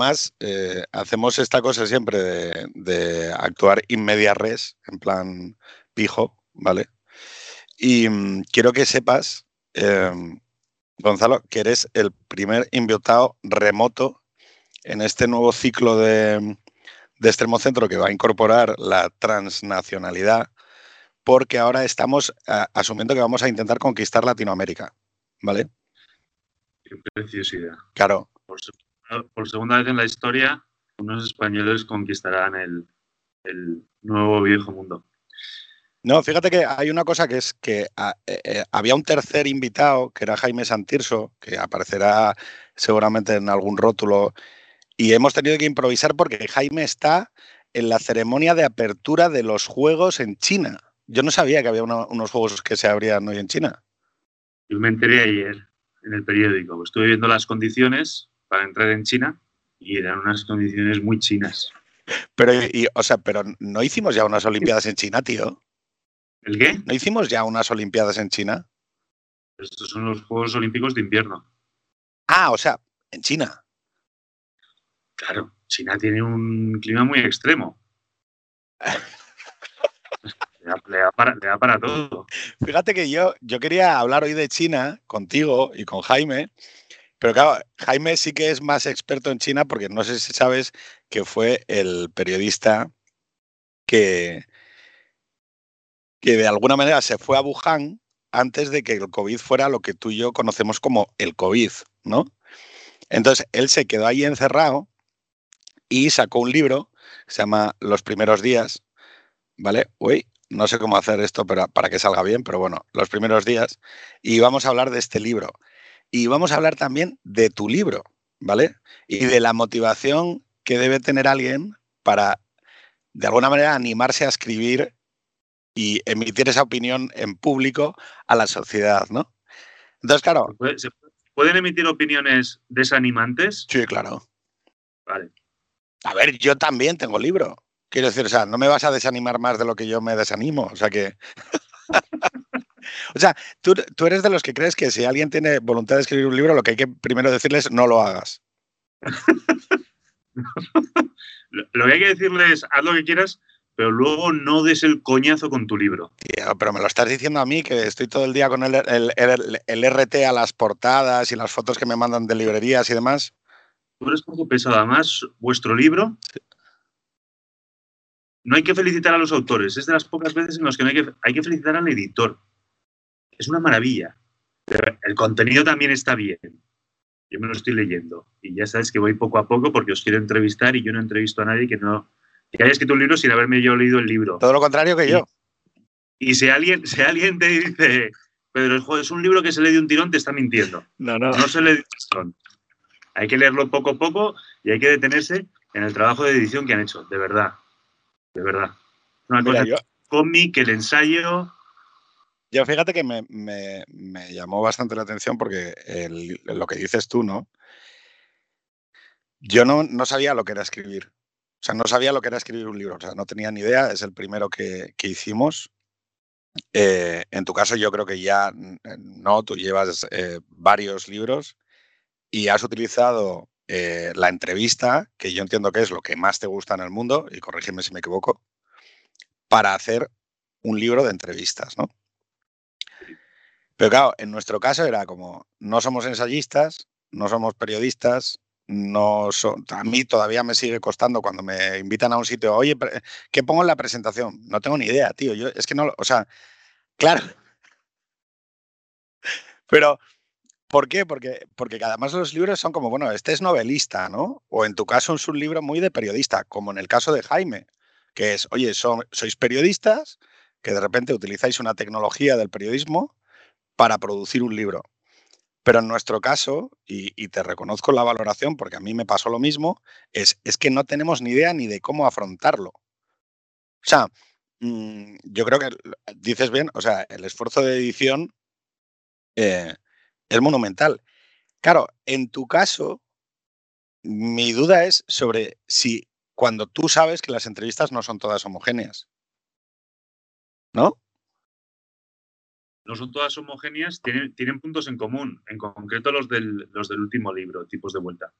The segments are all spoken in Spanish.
además eh, hacemos esta cosa siempre de, actuar in media res, en plan pijo, ¿vale? Y mm, quiero que sepas, em, Gonzalo, que eres el primer invitado remoto en este nuevo ciclo de, de Extremo Centro que va a incorporar la transnacionalidad, porque ahora estamos asumiendo que vamos a intentar conquistar Latinoamérica, ¿vale? Qué preciosidad. Claro. Por, segunda vez en la historia, unos españoles conquistarán el, nuevo viejo mundo. No, fíjate que hay una cosa que es que eh, eh, había un tercer invitado, que era Jaime Santirso, que aparecerá seguramente en algún rótulo y hemos tenido que improvisar porque Jaime está en la ceremonia de apertura de los juegos en China. Yo no sabía que había unos juegos que se abrían hoy en China. Yo me enteré ayer en el periódico. Estuve viendo las condiciones para entrar en China y eran unas condiciones muy chinas. Pero, o sea, pero no hicimos ya unas Olimpiadas en China, tío. ¿El qué? ¿No hicimos ya unas Olimpiadas en China? Estos son los Juegos Olímpicos de invierno. Ah, o sea, en China. Claro, China tiene un clima muy extremo. le, da, para, todo. Fíjate que yo, yo quería hablar hoy de China contigo y con Jaime, pero claro, Jaime sí que es más experto en China porque no sé si sabes que fue el periodista que, que de alguna manera se fue a Wuhan antes de que el COVID fuera lo que tú y yo conocemos como el COVID, ¿no? Entonces, él se quedó ahí encerrado y sacó un libro que se llama Los primeros días, ¿vale? Uy, no sé cómo hacer esto para, para que salga bien, pero bueno, Los primeros días. Y vamos a hablar de este libro. Y vamos a hablar también de tu libro, ¿vale? Y de la motivación que debe tener alguien para, de alguna manera, animarse a escribir y emitir esa opinión en público a la sociedad, ¿no? Entonces, claro. ¿Se pueden emitir opiniones desanimantes? Sí, claro. Vale. A ver, yo también tengo libro. Quiero decir, o sea, no me vas a desanimar más de lo que yo me desanimo. O sea que. o sea, tú, eres de los que crees que si alguien tiene voluntad de escribir un libro, lo que hay que primero decirles, no lo hagas. lo que hay que decirles, haz lo que quieras, pero luego no des el coñazo con tu libro. Tío, pero me lo estás diciendo a mí, que estoy todo el día con el, el RT a las portadas y las fotos que me mandan de librerías y demás es poco pesado. Además, vuestro libro, no hay que felicitar a los autores. Es de las pocas veces en las que, hay, que hay que felicitar al editor. Es una maravilla. el contenido también está bien. Yo me lo estoy leyendo. Y ya sabes que voy poco a poco porque os quiero entrevistar y yo no entrevisto a nadie que no que haya escrito un libro sin haberme yo leído el libro. Todo lo contrario que yo. Y si alguien, si alguien te dice, Pedro, es un libro que se lee de un tirón, te está mintiendo. No, no. No se lee de un tirón. Hay que leerlo poco a poco y hay que detenerse en el trabajo de edición que han hecho, de verdad. De verdad. Una cosa, cómic, el ensayo. Yo fíjate que me, llamó bastante la atención porque lo que dices tú, ¿no? Yo no, no, sabía lo que era escribir. O sea, no sabía lo que era escribir un libro. O sea, no tenía ni idea. Es el primero que, hicimos. Eh, en tu caso, yo creo que ya no, tú llevas eh, varios libros y has utilizado eh, la entrevista, que yo entiendo que es lo que más te gusta en el mundo, y corrígeme si me equivoco, para hacer un libro de entrevistas, ¿no? Pero claro, en nuestro caso era como, no somos ensayistas, no somos periodistas, no a mí todavía me sigue costando cuando me invitan a un sitio, oye, ¿qué pongo en la presentación? No tengo ni idea, tío. Yo es que no, o sea, claro. Pero ¿Por qué? Porque, porque además los libros son como, bueno, este es novelista, ¿no? O en tu caso es un libro muy de periodista, como en el caso de Jaime, que es, oye, sois periodistas que de repente utilizáis una tecnología del periodismo para producir un libro. Pero en nuestro caso, y, te reconozco la valoración porque a mí me pasó lo mismo, es, es que no tenemos ni idea ni de cómo afrontarlo. O sea, mm, yo creo que dices bien, o sea, el esfuerzo de edición eh, es monumental. Claro, en tu caso, mi duda es sobre si cuando tú sabes que las entrevistas no son todas homogéneas. ¿No? No son todas homogéneas, tienen, tienen puntos en común, en concreto los del, los del último libro, Tipos de Vuelta.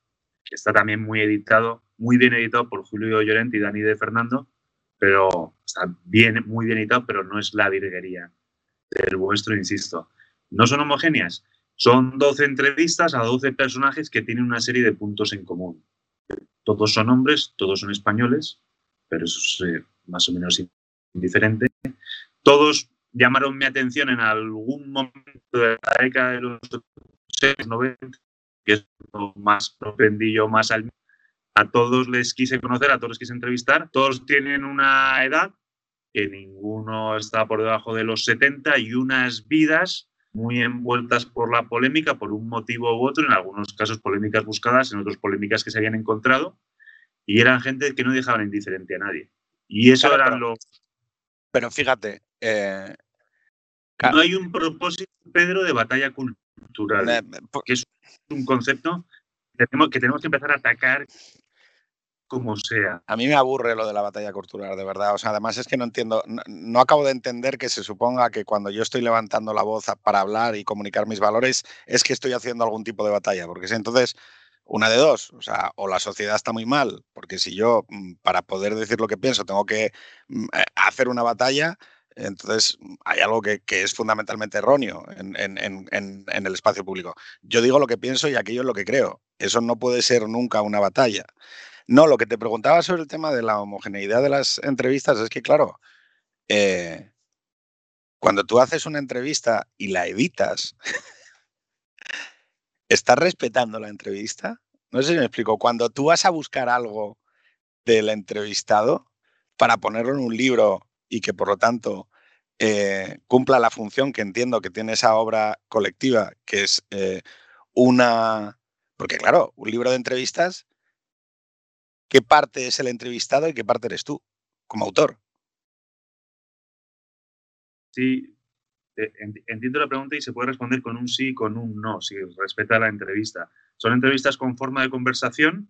está también muy editado, muy bien editado por Julio Llorente y Dani de Fernando, pero está bien, muy bien editado, pero no es la virguería del vuestro, insisto. No son homogéneas, son 12 entrevistas a 12 personajes que tienen una serie de puntos en común. Todos son hombres, todos son españoles, pero eso es eh, más o menos indiferente. Todos llamaron mi atención en algún momento de la década de los 90, que es lo más propendillo, más al... A todos les quise conocer, a todos les quise entrevistar. Todos tienen una edad que ninguno está por debajo de los 70 y unas vidas muy envueltas por la polémica por un motivo u otro, en algunos casos polémicas buscadas, en otros polémicas que se habían encontrado, y eran gente que no dejaban indiferente a nadie. Y eso eran los... Pero fíjate... Eh, no hay un propósito, Pedro, de batalla cultural, que es un concepto que tenemos, que tenemos que empezar a atacar como sea. A mí me aburre lo de la batalla cultural, de verdad. O sea, además es que no entiendo, no, acabo de entender que se suponga que cuando yo estoy levantando la voz para hablar y comunicar mis valores es que estoy haciendo algún tipo de batalla, porque si entonces una de dos, o sea, o la sociedad está muy mal, porque si yo mm, para poder decir lo que pienso tengo que mm, eh, hacer una batalla, entonces hay algo que, es fundamentalmente erróneo en, en, el espacio público. Yo digo lo que pienso y aquello es lo que creo. Eso no puede ser nunca una batalla. No, lo que te preguntaba sobre el tema de la homogeneidad de las entrevistas es que, claro, eh, cuando tú haces una entrevista y la editas, ¿estás respetando la entrevista? No sé si me explico. Cuando tú vas a buscar algo del entrevistado para ponerlo en un libro y que por lo tanto eh, cumpla la función que entiendo que tiene esa obra colectiva, que es eh, una... Porque claro, un libro de entrevistas qué parte es el entrevistado y qué parte eres tú, como autor. Sí, entiendo la pregunta y se puede responder con un sí y con un no, si respeta la entrevista. Son entrevistas con forma de conversación.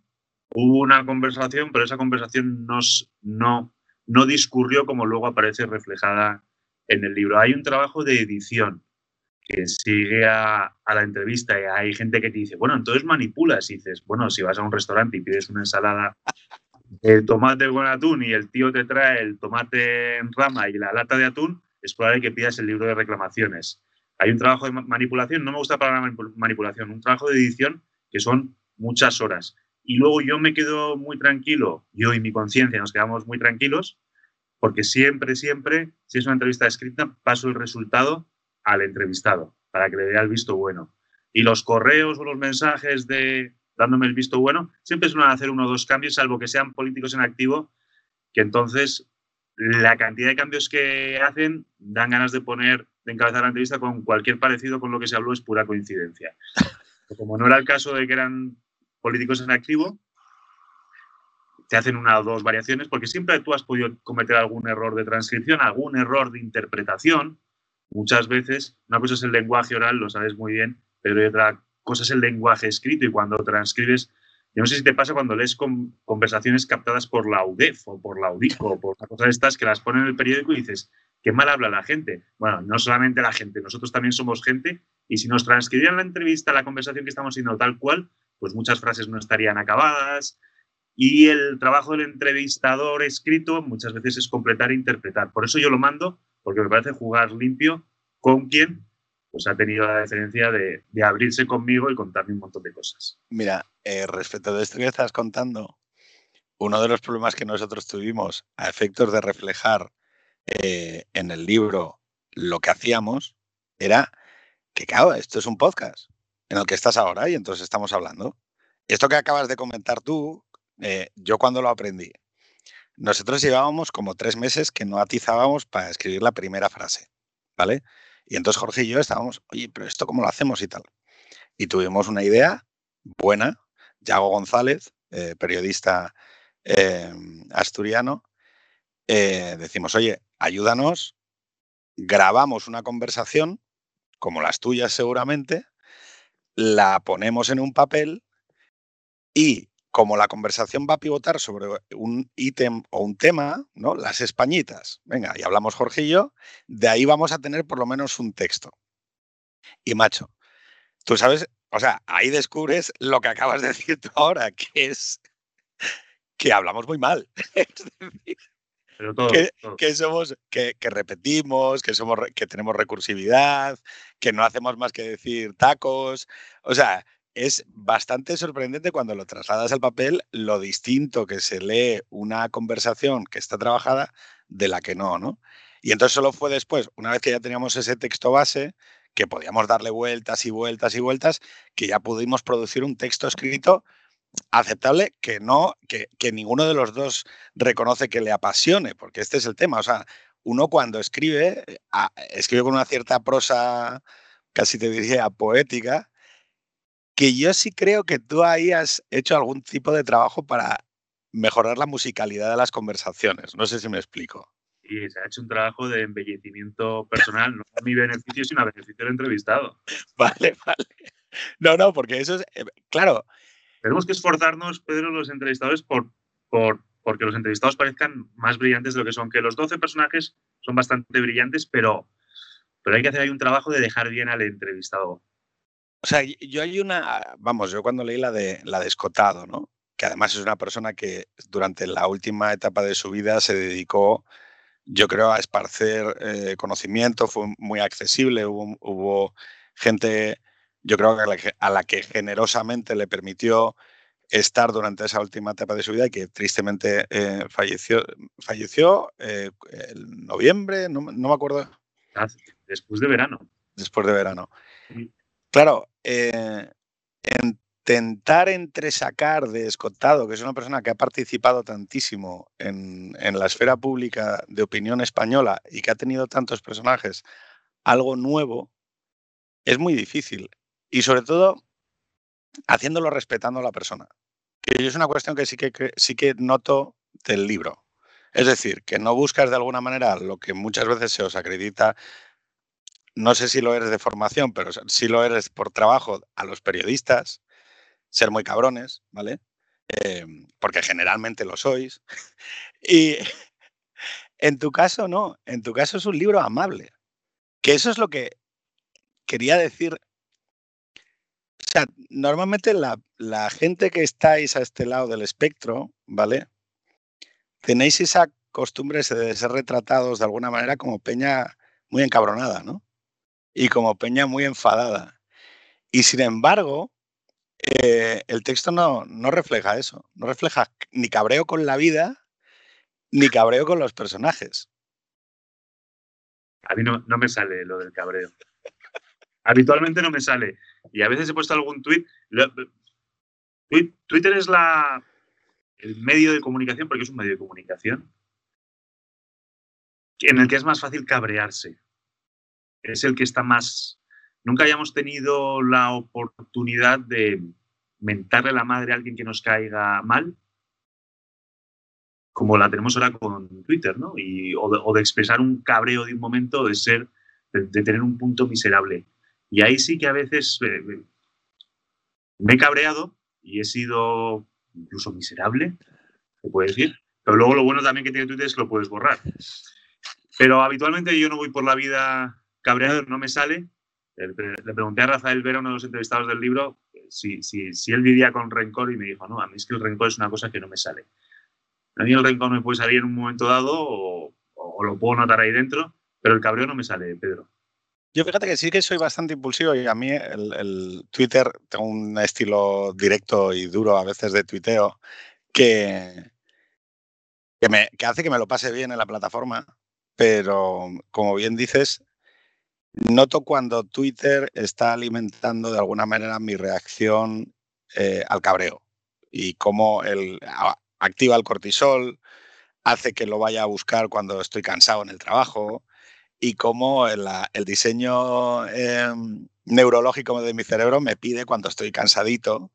Hubo una conversación, pero esa conversación no, no, no discurrió como luego aparece reflejada en el libro. Hay un trabajo de edición que sigue a, la entrevista y hay gente que te dice, bueno, entonces manipulas y dices, bueno, si vas a un restaurante y pides una ensalada de tomate con atún y el tío te trae el tomate en rama y la lata de atún, es probable que pidas el libro de reclamaciones. Hay un trabajo de manipulación, no me gusta para la manipulación, un trabajo de edición que son muchas horas. Y luego yo me quedo muy tranquilo, yo y mi conciencia nos quedamos muy tranquilos, porque siempre, siempre, si es una entrevista escrita, paso el resultado al entrevistado para que le dé el visto bueno. Y los correos o los mensajes de dándome el visto bueno siempre suelen hacer uno o dos cambios, salvo que sean políticos en activo, que entonces la cantidad de cambios que hacen dan ganas de poner, de encabezar la entrevista con cualquier parecido con lo que se habló es pura coincidencia. Como no era el caso de que eran políticos en activo, te hacen una o dos variaciones, porque siempre tú has podido cometer algún error de transcripción, algún error de interpretación, muchas veces, una cosa es el lenguaje oral, lo sabes muy bien, pero otra cosa es el lenguaje escrito y cuando transcribes, yo no sé si te pasa cuando lees conversaciones captadas por la UDEF o por la UDICO o por cosas de estas que las ponen en el periódico y dices, qué mal habla la gente. Bueno, no solamente la gente, nosotros también somos gente y si nos transcribieran la entrevista, la conversación que estamos haciendo tal cual, pues muchas frases no estarían acabadas, y el trabajo del entrevistador escrito muchas veces es completar e interpretar. Por eso yo lo mando porque me parece jugar limpio con quien pues ha tenido la deferencia de, abrirse conmigo y contarme un montón de cosas. Mira, eh, respecto de esto que estás contando, uno de los problemas que nosotros tuvimos a efectos de reflejar eh, en el libro lo que hacíamos era que, claro, esto es un podcast en el que estás ahora y entonces estamos hablando. Esto que acabas de comentar tú, eh, yo cuando lo aprendí, nosotros llevábamos como tres meses que no atizábamos para escribir la primera frase, ¿vale? Y entonces Jorge y yo estábamos, oye, pero esto cómo lo hacemos y tal. Y tuvimos una idea buena, Yago González, eh, periodista eh, asturiano, eh, decimos, oye, ayúdanos, grabamos una conversación, como las tuyas seguramente, la ponemos en un papel y como la conversación va a pivotar sobre un ítem o un tema, ¿no? Las españitas. Venga, y hablamos Jorge y yo, de ahí vamos a tener por lo menos un texto. Y macho, tú sabes o sea, ahí descubres lo que acabas de decir tú ahora, que es que hablamos muy mal. que, somos, que, repetimos, que somos, que tenemos recursividad, que no hacemos más que decir tacos. O sea, es bastante sorprendente cuando lo trasladas al papel lo distinto que se lee una conversación que está trabajada de la que no, ¿no? Y entonces solo fue después, una vez que ya teníamos ese texto base, que podíamos darle vueltas y vueltas y vueltas, que ya pudimos producir un texto escrito aceptable que no, que, que, ninguno de los dos reconoce que le apasione, porque este es el tema. O sea, uno cuando escribe, eh, escribe con una cierta prosa, casi te diría poética, que yo sí creo que tú ahí has hecho algún tipo de trabajo para mejorar la musicalidad de las conversaciones. No sé si me explico. Y se ha hecho un trabajo de embellecimiento personal, no a mi beneficio, sino a beneficio del entrevistado. Vale, vale. No, no, porque eso es, eh, claro, tenemos que esforzarnos, Pedro, los entrevistadores, por, por, porque los entrevistados parezcan más brillantes de lo que son. Que los 12 personajes son bastante brillantes, pero, pero hay que hacer ahí un trabajo de dejar bien al entrevistado. O sea, yo hay una, vamos, yo cuando leí la de la de Escotado, ¿no? Que además es una persona que durante la última etapa de su vida se dedicó, yo creo, a esparcer eh, conocimiento, fue muy accesible, hubo, hubo gente yo creo que a la que, generosamente le permitió estar durante esa última etapa de su vida y que tristemente eh, falleció, falleció eh, en noviembre, no, me acuerdo. Ah, después de verano. Después de verano. Claro, eh, intentar entresacar de Escotado, que es una persona que ha participado tantísimo en, en la esfera pública de opinión española y que ha tenido tantos personajes, algo nuevo, es muy difícil y sobre todo haciéndolo respetando a la persona. Que es una cuestión que sí que, sí que noto del libro. Es decir, que no buscas de alguna manera lo que muchas veces se os acredita, no sé si lo eres de formación, pero si lo eres por trabajo a los periodistas, ser muy cabrones, ¿vale? Eh, porque generalmente lo sois. y en tu caso no, en tu caso es un libro amable. Que eso es lo que quería decir o sea, normalmente la, gente que estáis a este lado del espectro, ¿vale? Tenéis esa costumbre de ser retratados de alguna manera como peña muy encabronada, ¿no? Y como peña muy enfadada. Y sin embargo, eh, el texto no, no refleja eso. No refleja ni cabreo con la vida, ni cabreo con los personajes. A mí no, no me sale lo del cabreo. Habitualmente no me sale. Y a veces he puesto algún tweet. Twitter es la, el medio de comunicación, porque es un medio de comunicación, en el que es más fácil cabrearse. Es el que está más. Nunca hayamos tenido la oportunidad de mentarle la madre a alguien que nos caiga mal, como la tenemos ahora con Twitter, ¿no? Y, o, de, expresar un cabreo de un momento, de ser, de tener un punto miserable. Y ahí sí que a veces eh, me he cabreado y he sido incluso miserable, se puede decir. Pero luego lo bueno también que tiene Twitter es que lo puedes borrar. Pero habitualmente yo no voy por la vida cabreado, no me sale. Le pregunté a Rafael Vera, uno de los entrevistados del libro, si, si, si él vivía con rencor y me dijo, no, a mí es que el rencor es una cosa que no me sale. A mí el rencor me puede salir en un momento dado o, o lo puedo notar ahí dentro, pero el cabreo no me sale, Pedro. Yo fíjate que sí que soy bastante impulsivo y a mí el, Twitter, tengo un estilo directo y duro a veces de tuiteo que, que, me, que hace que me lo pase bien en la plataforma, pero como bien dices, noto cuando Twitter está alimentando de alguna manera mi reacción eh, al cabreo y cómo el, activa el cortisol, hace que lo vaya a buscar cuando estoy cansado en el trabajo, y cómo el, diseño em, neurológico de mi cerebro me pide cuando estoy cansadito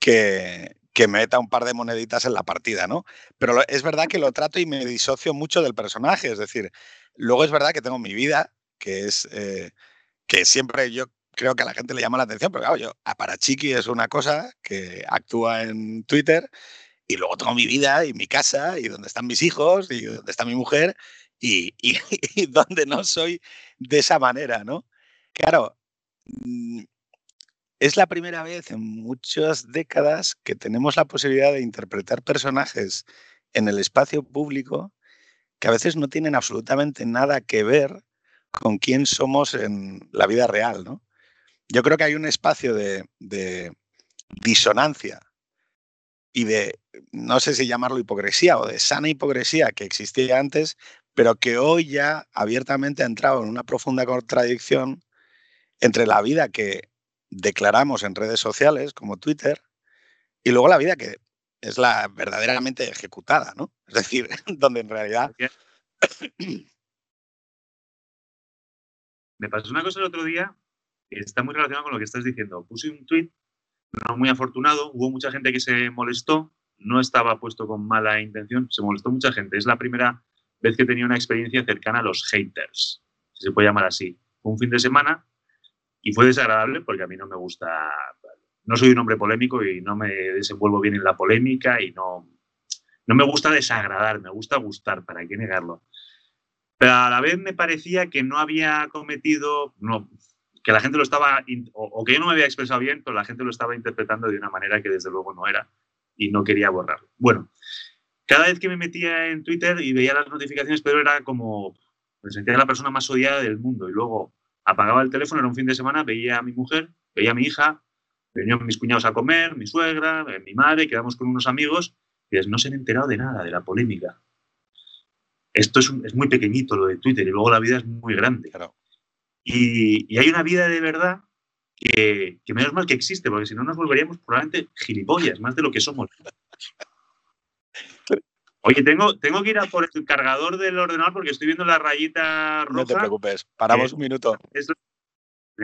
que, que meta un par de moneditas en la partida, ¿no? Pero es verdad que lo trato y me disocio mucho del personaje, es decir, luego es verdad que tengo mi vida, que es eh, que siempre yo creo que a la gente le llama la atención, pero claro, yo, Chiqui es una cosa que actúa en Twitter y luego tengo mi vida y mi casa y donde están mis hijos y donde está mi mujer y, y, donde no soy de esa manera, ¿no? Claro, mm, es la primera vez en muchas décadas que tenemos la posibilidad de interpretar personajes en el espacio público que a veces no tienen absolutamente nada que ver con quién somos en la vida real, ¿no? Yo creo que hay un espacio de, de disonancia y de, no sé si llamarlo hipocresía o de sana hipocresía que existía antes, pero que hoy ya abiertamente ha entrado en una profunda contradicción entre la vida que declaramos en redes sociales como Twitter y luego la vida que es la verdaderamente ejecutada, ¿no? Es decir, donde en realidad... Me pasó una cosa el otro día está muy relacionada con lo que estás diciendo. Puse un tweet, no muy afortunado, hubo mucha gente que se molestó, no estaba puesto con mala intención, se molestó mucha gente. Es la primera vez que tenía una experiencia cercana a los haters, si se puede llamar así. Fue un fin de semana y fue desagradable porque a mí no me gusta, no soy un hombre polémico y no me desenvuelvo bien en la polémica y no, no me gusta desagradar, me gusta gustar, ¿para qué negarlo? Pero a la vez me parecía que no había cometido, no, que la gente lo estaba, o, que yo no me había expresado bien, pero la gente lo estaba interpretando de una manera que desde luego no era y no quería borrarlo. Bueno, cada vez que me metía en Twitter y veía las notificaciones, pero era como, me sentía la persona más odiada del mundo y luego apagaba el teléfono, era un fin de semana, veía a mi mujer, veía a mi hija, venían mis cuñados a comer, mi suegra, mi madre, quedamos con unos amigos y no se han enterado de nada, de la polémica. Esto es, es muy pequeñito lo de Twitter y luego la vida es muy grande. Claro. Y, y, hay una vida de verdad que, que, menos mal que existe, porque si no nos volveríamos probablemente gilipollas, más de lo que somos. Oye, tengo, tengo que ir a por el cargador del ordenador porque estoy viendo la rayita roja. No te preocupes, paramos un minuto.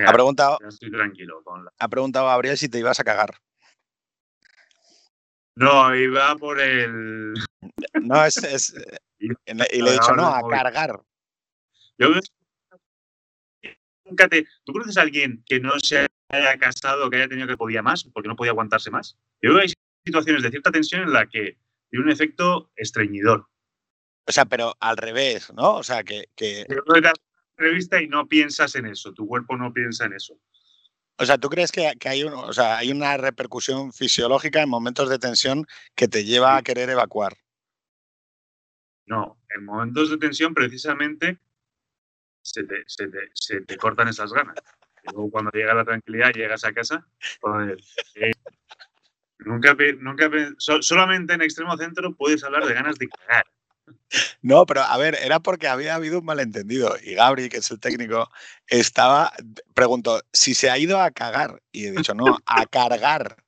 ha preguntado, estoy tranquilo ha preguntado Gabriel si te ibas a cagar. No, iba por el. No, es. es y, le he dicho, no, a cargar. Yo nunca te. ¿Tú conoces a alguien que no se haya casado, que haya tenido que podía más, porque no podía aguantarse más? Yo creo que hay situaciones de cierta tensión en la que tiene un efecto estreñidor. O sea, pero al revés, ¿no? O sea, que. que... Yo creo que entrevista y no piensas en eso, tu cuerpo no piensa en eso. O sea, ¿tú crees que, que hay, un, o sea, hay una repercusión fisiológica en momentos de tensión que te lleva a querer evacuar? No, en momentos de tensión precisamente se te, se te, se te cortan esas ganas. Y luego cuando llega la tranquilidad, llegas a casa, pues, eh, nunca, nunca, solamente en extremo centro puedes hablar de ganas de cagar. No, pero a ver, era porque había habido un malentendido y Gabri, que es el técnico, estaba, preguntó, si se ha ido a cagar. Y he dicho, no, a cargar.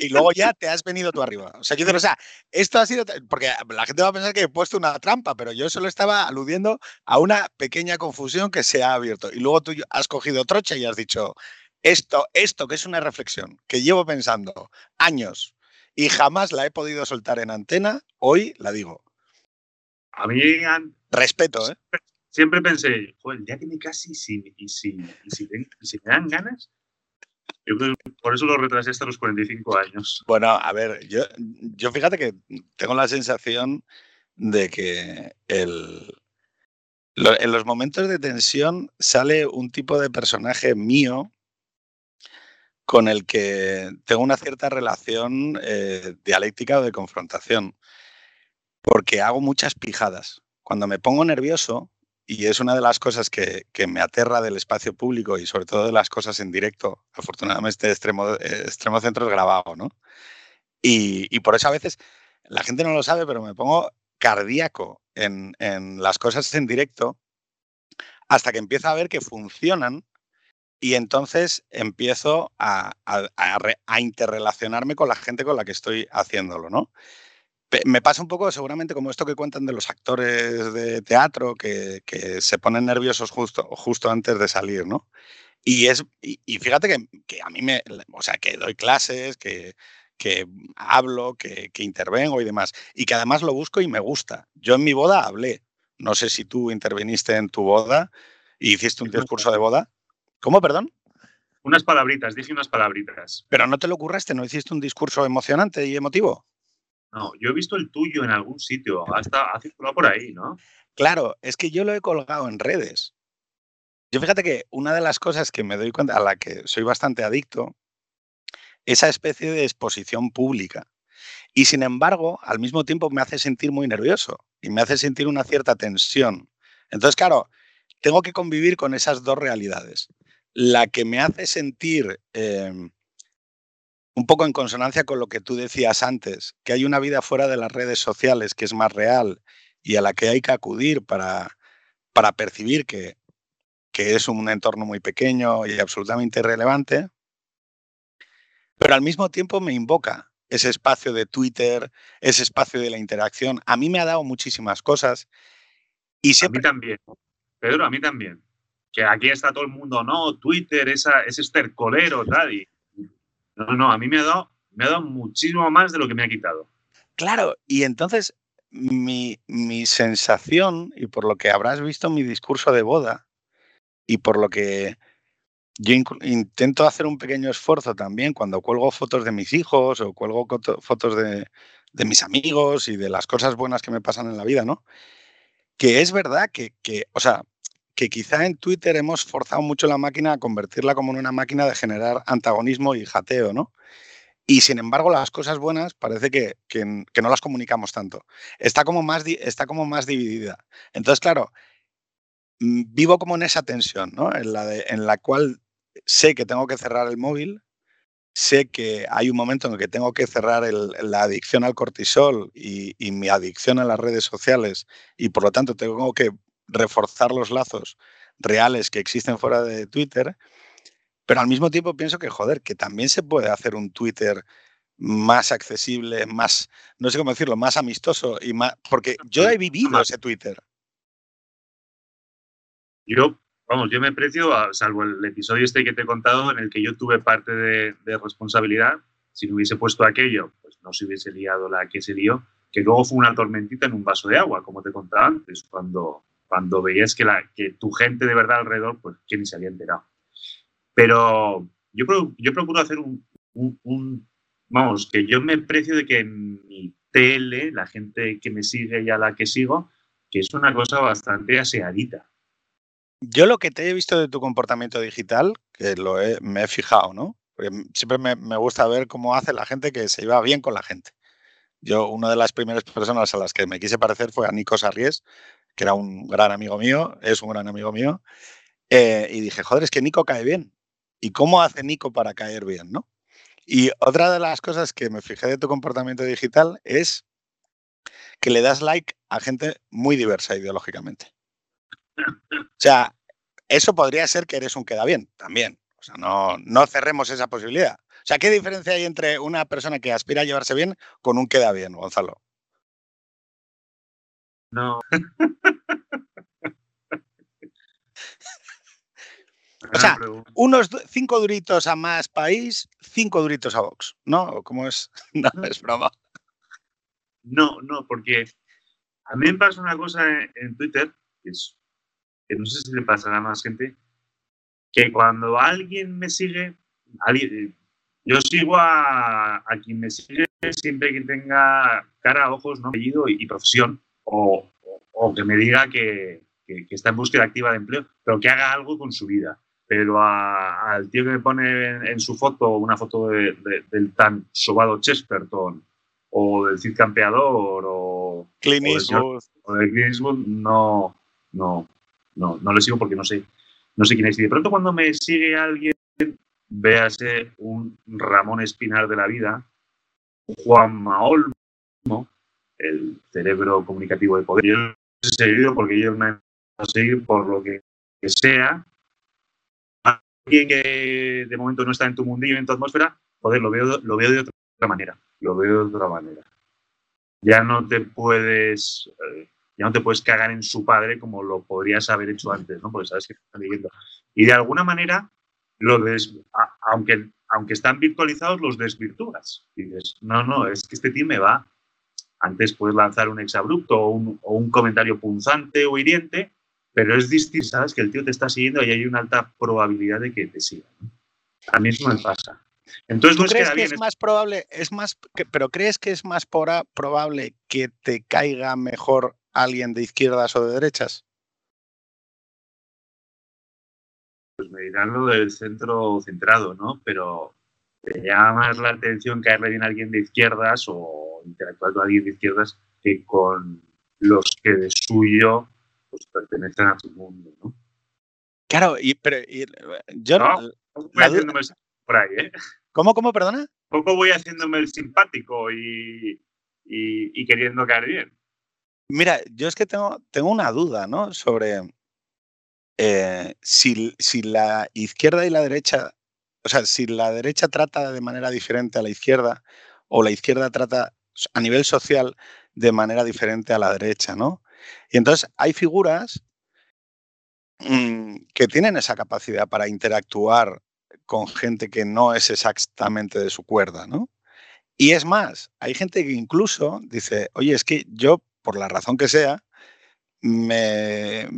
Y luego ya te has venido tú arriba. O sea, yo o sea, esto ha sido, porque la gente va a pensar que he puesto una trampa, pero yo solo estaba aludiendo a una pequeña confusión que se ha abierto. Y luego tú has cogido trocha y has dicho, esto, esto que es una reflexión que llevo pensando años y jamás la he podido soltar en antena, hoy la digo. A mí. Respeto, ¿eh? Siempre pensé, joder, el día que me casi y si, y si, me dan ganas. Por eso lo retrasé hasta los 45 años. Bueno, a ver, yo, yo fíjate que tengo la sensación de que el, en los momentos de tensión sale un tipo de personaje mío con el que tengo una cierta relación eh, dialéctica o de confrontación porque hago muchas pijadas. Cuando me pongo nervioso, y es una de las cosas que, me aterra del espacio público y sobre todo de las cosas en directo, afortunadamente extremo, extremo centro es grabado, ¿no? Y, por eso a veces la gente no lo sabe, pero me pongo cardíaco en, las cosas en directo hasta que empiezo a ver que funcionan y entonces empiezo a, a interrelacionarme con la gente con la que estoy haciéndolo, ¿no? Me pasa un poco seguramente como esto que cuentan de los actores de teatro que, se ponen nerviosos justo, justo antes de salir, ¿no? Y, es, y, fíjate que, a mí me, o sea, que doy clases, que, que hablo, que, que, intervengo y demás, y que además lo busco y me gusta. Yo en mi boda hablé, no sé si tú interveniste en tu boda y hiciste un discurso de boda. ¿Cómo, perdón? Unas palabritas, dije unas palabritas. Pero no te lo ocurraste, ¿no hiciste un discurso emocionante y emotivo? No, yo he visto el tuyo en algún sitio, hasta ha circulado por ahí, ¿no? Claro, es que yo lo he colgado en redes. Yo fíjate que una de las cosas que me doy cuenta, a la que soy bastante adicto, esa especie de exposición pública. Y sin embargo, al mismo tiempo me hace sentir muy nervioso y me hace sentir una cierta tensión. Entonces, claro, tengo que convivir con esas dos realidades. La que me hace sentir eh, un poco en consonancia con lo que tú decías antes, que hay una vida fuera de las redes sociales que es más real y a la que hay que acudir para, para percibir que, que es un entorno muy pequeño y absolutamente irrelevante, pero al mismo tiempo me invoca ese espacio de Twitter, ese espacio de la interacción. A mí me ha dado muchísimas cosas. Y siempre... A mí también. Pedro, a mí también. Que aquí está todo el mundo, no, Twitter, esa, ese estercolero, tal. Y no, no, a mí me ha dado, me ha dado muchísimo más de lo que me ha quitado. Claro, y entonces mi, mi sensación, y por lo que habrás visto mi discurso de boda, y por lo que yo intento hacer un pequeño esfuerzo también cuando cuelgo fotos de mis hijos o cuelgo fotos de, de, mis amigos y de las cosas buenas que me pasan en la vida, ¿no? Que es verdad que, que, o sea, que quizá en Twitter hemos forzado mucho la máquina a convertirla como en una máquina de generar antagonismo y jateo, ¿no? Y sin embargo, las cosas buenas parece que, que, no las comunicamos tanto. Está como, más, está como más dividida. Entonces, claro, mm, vivo como en esa tensión, ¿no? En la, de, en la cual sé que tengo que cerrar el móvil, sé que hay un momento en el que tengo que cerrar el, la adicción al cortisol y, y, mi adicción a las redes sociales y por lo tanto tengo que reforzar los lazos reales que existen fuera de Twitter, pero al mismo tiempo pienso que, joder, que también se puede hacer un Twitter más accesible, más, no sé cómo decirlo, más amistoso y más, porque yo he vivido ese Twitter. Yo, vamos, yo me precio, salvo el episodio este que te he contado en el que yo tuve parte de, de responsabilidad, si no hubiese puesto aquello, pues no se hubiese liado la que se lió, que luego fue una tormentita en un vaso de agua, como te contaba antes, cuando, cuando veías que, la, que tu gente de verdad alrededor, pues quién ni se había enterado. Pero yo, yo procuro hacer un, un, vamos, que yo me precio de que en mi tele, la gente que me sigue y a la que sigo, que es una cosa bastante aseadita. Yo lo que te he visto de tu comportamiento digital, que lo he, me he fijado, ¿no? Porque siempre me, me, gusta ver cómo hace la gente que se lleva bien con la gente. Yo, una de las primeras personas a las que me quise parecer fue a Nico Sarries, que era un gran amigo mío, es un gran amigo mío, eh, y dije, joder, es que Nico cae bien. ¿Y cómo hace Nico para caer bien, no? Y otra de las cosas que me fijé de tu comportamiento digital es que le das like a gente muy diversa ideológicamente. O sea, eso podría ser que eres un queda bien, también. O sea, no, no cerremos esa posibilidad. O sea, ¿qué diferencia hay entre una persona que aspira a llevarse bien con un queda bien, Gonzalo? No. o sea, unos cinco duritos a más país, cinco duritos a Vox, ¿no? ¿Cómo es? No, es broma. No, no, porque a mí me pasa una cosa en, Twitter, que, es, que no sé si le pasará a más gente, que cuando alguien me sigue, alguien, yo sigo a, a, quien me sigue siempre que tenga cara, ojos, ¿no? apellido y, y profesión o, o que me diga que, que, que, está en búsqueda activa de empleo, pero que haga algo con su vida. Pero al tío que me pone en, en su foto una foto de, de, del tan sobado Chesterton o del Cid Campeador o, Clint Eastwood. o de Clint Eastwood, no, no, no, no le sigo porque no sé, no sé quién es. Y de pronto cuando me sigue alguien, véase un Ramón Espinar de la vida, Juan Maolmo, el cerebro comunicativo de poder. Yo he seguido porque ellos me han seguido por lo que, sea. Alguien que de momento no está en tu mundillo, en tu atmósfera, joder, lo veo, lo veo de otra manera. Lo veo de otra manera. Ya no te puedes. Eh, ya no te puedes cagar en su padre como lo podrías haber hecho antes, ¿no? Porque sabes que están leyendo. Y de alguna manera, lo des, a, aunque, aunque están virtualizados, los desvirtúas. Y dices, no, no, es que este tío me va, antes puedes lanzar un exabrupto o un, o un comentario punzante o hiriente, pero es distinto, sabes que el tío te está siguiendo y hay una alta probabilidad de que te siga. A mí eso me pasa. Entonces, ¿Tú no crees que bien. es más probable, es más, que, pero crees que es más pora, probable que te caiga mejor alguien de izquierdas o de derechas? pues me dirán lo del centro centrado, ¿no? Pero te llama más la atención caerle bien a alguien de izquierdas o interactuar con alguien de izquierdas que con los que de suyo pues, pertenecen a su mundo, ¿no? Claro, y, pero yo no, voy haciéndome por ahí, ¿eh? ¿Cómo, cómo, perdona? Poco voy haciéndome el simpático y, y, queriendo caer bien. Mira, yo es que tengo, tengo una duda, ¿no? Sobre eh, si, si la izquierda y la derecha, o sea, si la derecha trata de manera diferente a la izquierda o la izquierda trata a nivel social de manera diferente a la derecha, ¿no? Y entonces hay figuras mm, que tienen esa capacidad para interactuar con gente que no es exactamente de su cuerda, ¿no? Y es más, hay gente que incluso dice, oye, es que yo, por la razón que sea, me,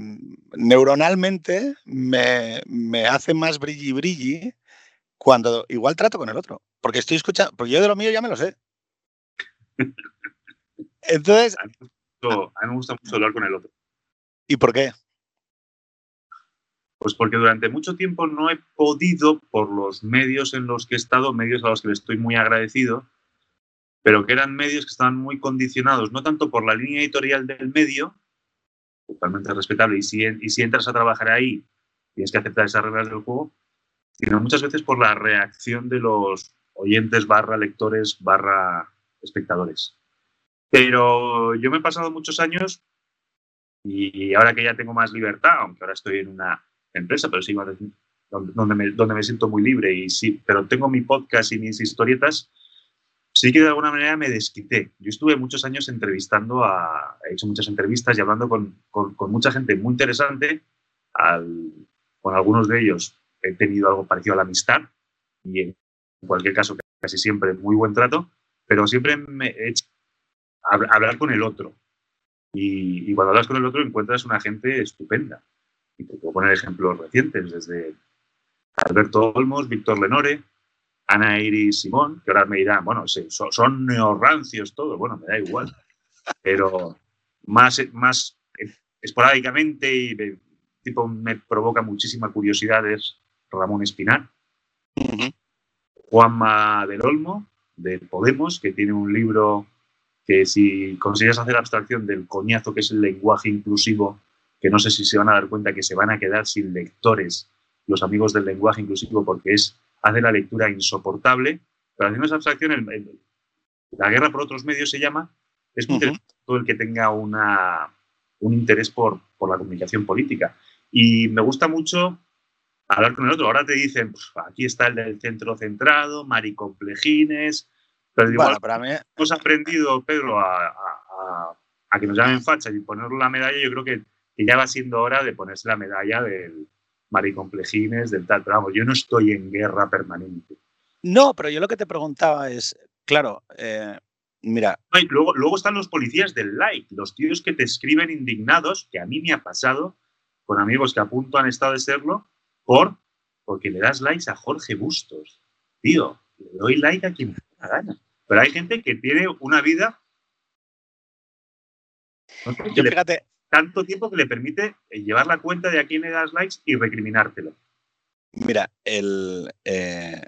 neuronalmente me, me hace más brilli brilli cuando igual trato con el otro. Porque estoy escuchando, porque yo de lo mío ya me lo sé. Entonces. A mí me gusta mucho hablar con el otro. ¿Y por qué? Pues porque durante mucho tiempo no he podido, por los medios en los que he estado, medios a los que le estoy muy agradecido, pero que eran medios que estaban muy condicionados, no tanto por la línea editorial del medio, totalmente respetable, y si, y si entras a trabajar ahí, tienes que aceptar esas reglas del juego, sino muchas veces por la reacción de los oyentes barra lectores barra espectadores. Pero yo me he pasado muchos años y ahora que ya tengo más libertad, aunque ahora estoy en una empresa, pero sigo donde me, donde me siento muy libre y sí, pero tengo mi podcast y mis historietas, sí que de alguna manera me desquité. Yo estuve muchos años entrevistando a, he hecho muchas entrevistas y hablando con, con, mucha gente muy interesante, con algunos de ellos he tenido algo parecido a la amistad y en cualquier caso casi siempre muy buen trato, pero siempre me he hecho hablar con el otro. Y, cuando hablas con el otro encuentras una gente estupenda. Y te puedo poner ejemplos recientes, desde Alberto Olmos, Víctor Lenore, Ana Iris Simón, que ahora me dirán, bueno, sí, son, neorrancios todos, bueno, me da igual. Pero más, más esporádicamente y tipo me provoca muchísima curiosidad es Ramón Espinar. Juanma del Olmo, de Podemos, que tiene un libro que si consigues hacer abstracción del coñazo que es el lenguaje inclusivo, que no sé si se van a dar cuenta que se van a quedar sin lectores los amigos del lenguaje inclusivo porque es hace la lectura insoportable, pero haciendo esa abstracción, la guerra por otros medios se llama, es muy todo el que tenga una, un interés por, por, la comunicación política. Y me gusta mucho hablar con el otro. Ahora te dicen, pues, aquí está el del centro centrado, maricomplejines, pero igual hemos aprendido, Pedro, a, que nos llamen fachas y poner la medalla. Yo creo que, ya va siendo hora de ponerse la medalla del maricomplejines, del tal. Pero vamos, yo no estoy en guerra permanente. No, pero yo lo que te preguntaba es, claro, eh, mira. luego, luego están los policías del like, los tíos que te escriben indignados, que a mí me ha pasado con amigos que a punto han estado de serlo, por porque le das likes a Jorge Bustos. Tío, le doy like a quien me da gana. Pero hay gente que tiene una vida. fíjate. tanto tiempo que le permite eh, llevar la cuenta de a quién le das likes y recriminártelo. Mira, el, eh,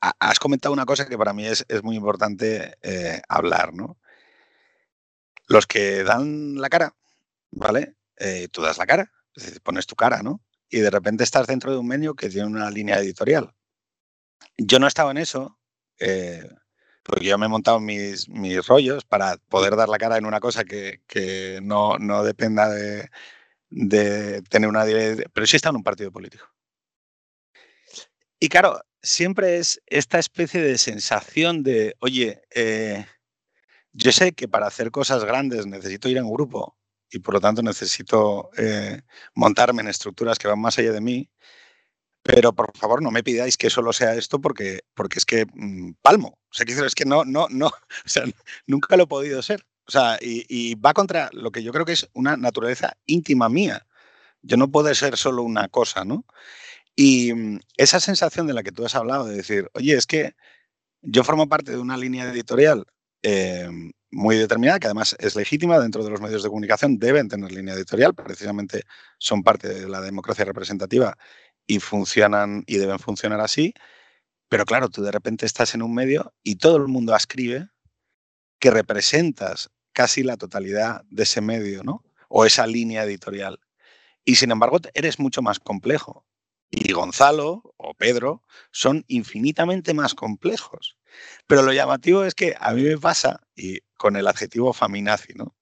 has comentado una cosa que para mí es, muy importante eh, hablar, ¿no? Los que dan la cara, ¿vale? tú das la cara, es pones tu cara, ¿no? Y de repente estás dentro de un menú que tiene una línea editorial. Yo no he estado en eso, porque yo me he montado mis, mis rollos para poder dar la cara en una cosa que, que no, no, dependa de, de tener una... Pero sí está en un partido político. Y claro, siempre es esta especie de sensación de, oye, eh, yo sé que para hacer cosas grandes necesito ir en grupo y por lo tanto necesito eh, montarme en estructuras que van más allá de mí, pero por favor, no me pidáis que solo sea esto porque, porque es que mm, palmo. O sea, es que no, no, no, o sea, nunca lo he podido ser. O sea, y, va contra lo que yo creo que es una naturaleza íntima mía. Yo no puedo ser solo una cosa, ¿no? Y mm, esa sensación de la que tú has hablado, de decir, oye, es que yo formo parte de una línea editorial eh, muy determinada, que además es legítima dentro de los medios de comunicación, deben tener línea editorial, precisamente son parte de la democracia representativa y funcionan y deben funcionar así, pero claro, tú de repente estás en un medio y todo el mundo escribe que representas casi la totalidad de ese medio, ¿no? O esa línea editorial. Y sin embargo, eres mucho más complejo. Y Gonzalo o Pedro son infinitamente más complejos. Pero lo llamativo es que a mí me pasa, y con el adjetivo faminazi, ¿no?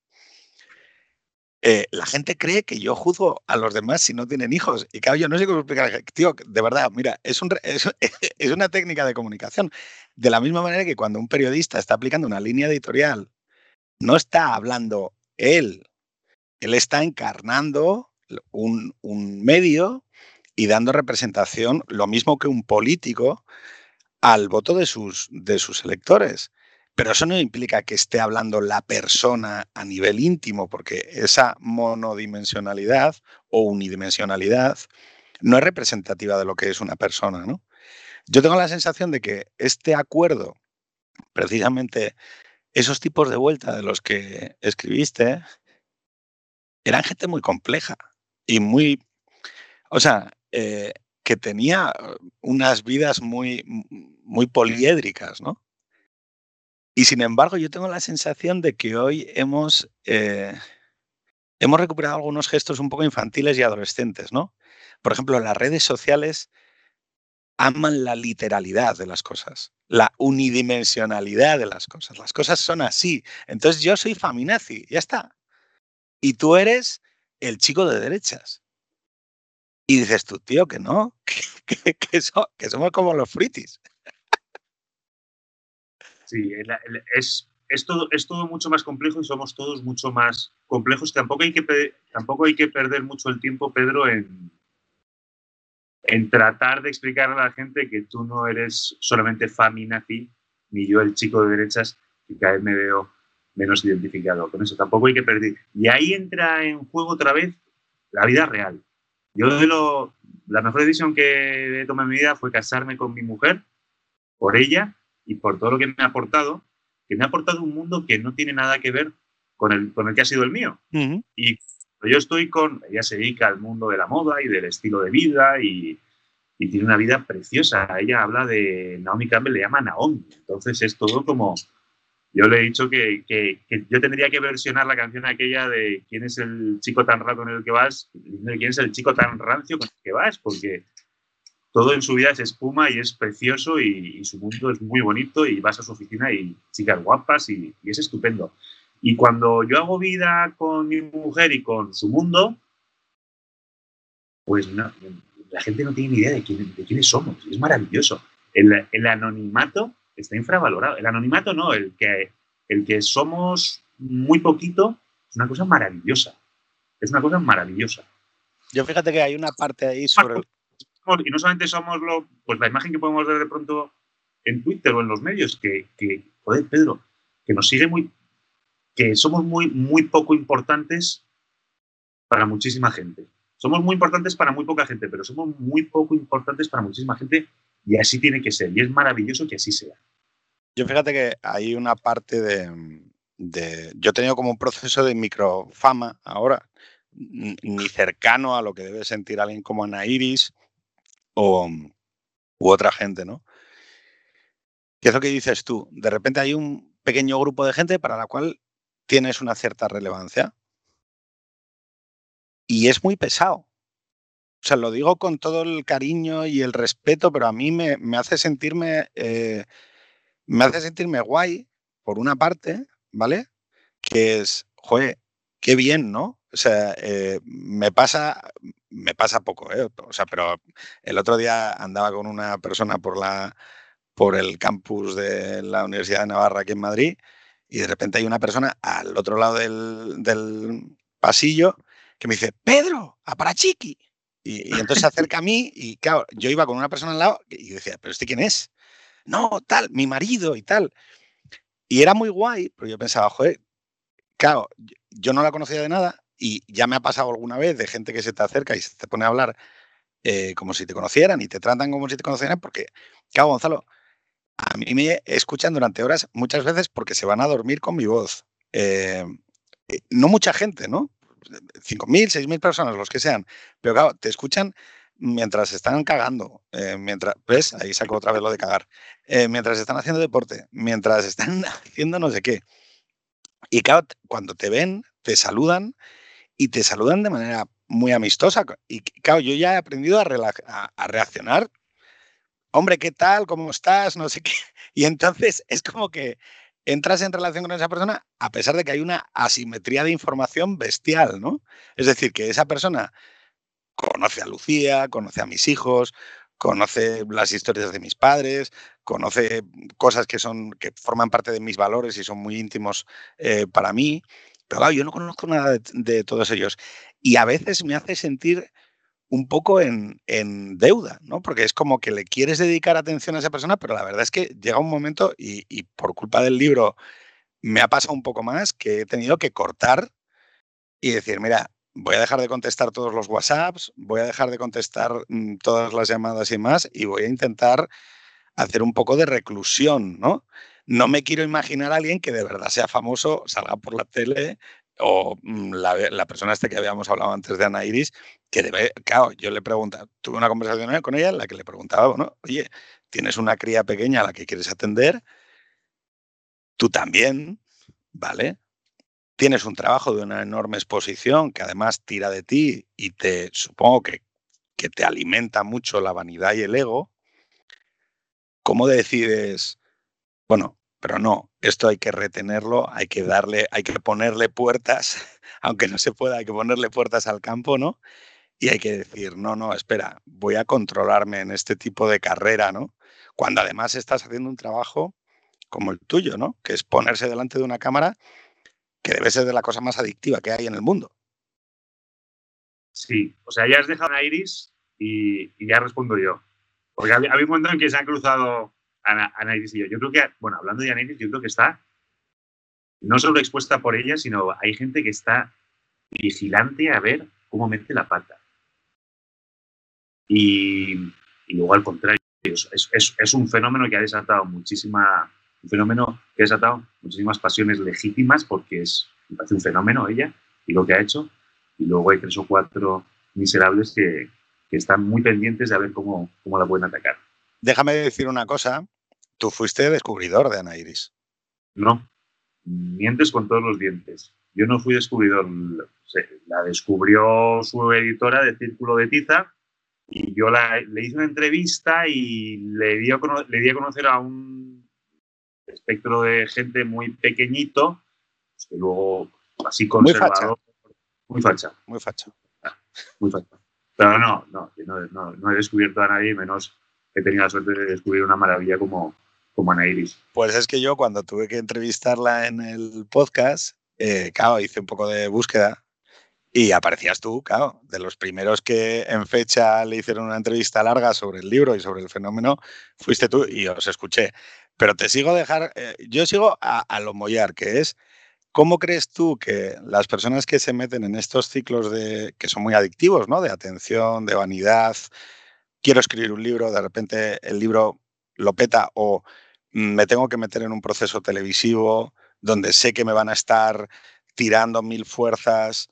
Eh, la gente cree que yo juzgo a los demás si no tienen hijos. Y claro, yo no sé cómo explicar. Tío, de verdad, mira, es, un, es, una técnica de comunicación. De la misma manera que cuando un periodista está aplicando una línea editorial, no está hablando él, él está encarnando un, un medio y dando representación, lo mismo que un político, al voto de sus, de sus electores. Pero eso no implica que esté hablando la persona a nivel íntimo, porque esa monodimensionalidad o unidimensionalidad no es representativa de lo que es una persona, ¿no? Yo tengo la sensación de que este acuerdo, precisamente esos tipos de vuelta de los que escribiste, eran gente muy compleja y muy, o sea, eh, que tenía unas vidas muy, muy poliédricas, ¿no? Y sin embargo, yo tengo la sensación de que hoy hemos, eh, hemos recuperado algunos gestos un poco infantiles y adolescentes, ¿no? Por ejemplo, las redes sociales aman la literalidad de las cosas, la unidimensionalidad de las cosas. Las cosas son así. Entonces yo soy faminazi, ya está. Y tú eres el chico de derechas. Y dices tú, tío, que no, que, que somos como los fritis. Sí, es, es, todo, es todo mucho más complejo y somos todos mucho más complejos. Tampoco hay que, tampoco hay que perder mucho el tiempo, Pedro, en, en tratar de explicar a la gente que tú no eres solamente nazi, ni yo el chico de derechas, que cada vez me veo menos identificado con eso. Tampoco hay que perder. Y ahí entra en juego otra vez la vida real. Yo de lo, la mejor decisión que he tomado en mi vida fue casarme con mi mujer, por ella, y por todo lo que me ha aportado, que me ha aportado un mundo que no tiene nada que ver con el, con el que ha sido el mío. Y yo estoy con, ella se dedica al mundo de la moda y del estilo de vida y, y tiene una vida preciosa. Ella habla de, Naomi Campbell le llama Naomi, entonces es todo como, yo le he dicho que, que, que, yo tendría que versionar la canción aquella de quién es el chico tan raro con el que vas, quién es el chico tan rancio con el que vas, porque todo en su vida es espuma y es precioso y, su mundo es muy bonito y vas a su oficina y chicas guapas y, es estupendo. Y cuando yo hago vida con mi mujer y con su mundo, pues la gente no tiene ni idea de, quién, de quiénes somos. Es maravilloso. El, el, anonimato está infravalorado. El anonimato no, el que, el que somos muy poquito es una cosa maravillosa. Es una cosa maravillosa. Yo fíjate que hay una parte ahí sobre y no solamente somos lo, pues la imagen que podemos ver de pronto en Twitter o en los medios, que, que joder, Pedro, que nos sigue muy, que somos muy, muy poco importantes para muchísima gente. Somos muy importantes para muy poca gente, pero somos muy poco importantes para muchísima gente y así tiene que ser. Y es maravilloso que así sea. Yo fíjate que hay una parte de, de yo he tenido como un proceso de microfama ahora, ni cercano a lo que debe sentir alguien como Ana Iris, o, u otra gente, ¿no? ¿Qué es lo que dices tú? De repente hay un pequeño grupo de gente para la cual tienes una cierta relevancia y es muy pesado. O sea, lo digo con todo el cariño y el respeto, pero a mí me, me hace sentirme eh, me hace sentirme guay, por una parte, ¿vale? Que es, joder, qué bien, ¿no? O sea, eh, me pasa, me pasa poco, ¿eh? O sea, pero el otro día andaba con una persona por la por el campus de la Universidad de Navarra aquí en Madrid y de repente hay una persona al otro lado del, pasillo que me dice, Pedro, a Y, y entonces se acerca a mí y claro, yo iba con una persona al lado y decía, ¿pero este quién es? No, tal, mi marido y tal. Y era muy guay, pero yo pensaba, joder, claro, yo no la conocía de nada y ya me ha pasado alguna vez de gente que se te acerca y se te pone a hablar eh, como si te conocieran y te tratan como si te conocieran, porque, claro, Gonzalo, a mí me escuchan durante horas muchas veces porque se van a dormir con mi voz. Eh, eh, no mucha gente, ¿no? 5.000, 6.000 personas, los que sean, pero claro, te escuchan mientras están cagando, mientras, ¿ves? Ahí saco otra vez lo de cagar. Mientras están haciendo deporte, mientras están haciendo no sé qué. Y claro, cuando te ven, te saludan y te saludan de manera muy amistosa. Y claro, yo ya he aprendido a, reaccionar. Hombre, ¿qué tal? ¿Cómo estás? No sé qué. Y entonces es como que entras en relación con esa persona a pesar de que hay una asimetría de información bestial, ¿no? Es decir, que esa persona conoce a Lucía, conoce a mis hijos, conoce las historias de mis padres, conoce cosas que son que forman parte de mis valores y son muy íntimos eh, para mí. Pero claro, yo no conozco nada de, todos ellos. Y a veces me hace sentir un poco en, en, deuda, ¿no? Porque es como que le quieres dedicar atención a esa persona, pero la verdad es que llega un momento, y, y por culpa del libro me ha pasado un poco más, que he tenido que cortar y decir, mira, voy a dejar de contestar todos los WhatsApps, voy a dejar de contestar mm, todas las llamadas y más, y voy a intentar hacer un poco de reclusión, ¿no? No me quiero imaginar a alguien que de verdad sea famoso, salga por la tele, o mm, la, persona este que habíamos hablado antes de Ana Iris, que debe, claro, yo le preguntaba, tuve una conversación con ella en la que le preguntaba, bueno, oye, tienes una cría pequeña a la que quieres atender, tú también, ¿vale? Tienes un trabajo de una enorme exposición que además tira de ti y te, supongo que, que te alimenta mucho la vanidad y el ego. ¿Cómo decides, bueno, pero no, esto hay que retenerlo, hay que darle, hay que ponerle puertas, aunque no se pueda, hay que ponerle puertas al campo, ¿no? Y hay que decir, no, no, espera, voy a controlarme en este tipo de carrera, ¿no? Cuando además estás haciendo un trabajo como el tuyo, ¿no? Que es ponerse delante de una cámara que debe ser de la cosa más adictiva que hay en el mundo. Sí, o sea, ya has dejado a Iris y, ya respondo yo. Porque había, había un momento en que se han cruzado Ana, y yo. Yo creo que, bueno, hablando de Ana Iris, yo creo que está no solo expuesta por ella, sino hay gente que está vigilante a ver cómo mete la pata. Y, y luego al contrario, es, un fenómeno que ha desatado muchísima, un fenómeno que ha desatado muchísimas pasiones legítimas porque es, un fenómeno ella y lo que ha hecho. Y luego hay tres o cuatro miserables que, que están muy pendientes de ver cómo, cómo la pueden atacar. Déjame decir una cosa. Tú fuiste descubridor de Ana Iris. No, mientes con todos los dientes. Yo no fui descubridor. La descubrió su editora de Círculo de Tiza y yo la, le hice una entrevista y le di, a, le di a conocer a un espectro de gente muy pequeñito, pues que luego así conservador. Muy facha. Muy facha. Muy facha. Pero no, no, no, no, no he descubierto a nadie, menos he tenido la suerte de descubrir una maravilla como, como Iris. Pues es que yo cuando tuve que entrevistarla en el podcast, eh, claro, hice un poco de búsqueda y aparecías tú, claro, de los primeros que en fecha le hicieron una entrevista larga sobre el libro y sobre el fenómeno, fuiste tú y os escuché. Pero te sigo dejar, eh, yo sigo a, a lo mollar, que es ¿Cómo crees tú que las personas que se meten en estos ciclos de, que son muy adictivos, ¿no? De atención, de vanidad, quiero escribir un libro, de repente el libro lo peta o me tengo que meter en un proceso televisivo donde sé que me van a estar tirando mil fuerzas.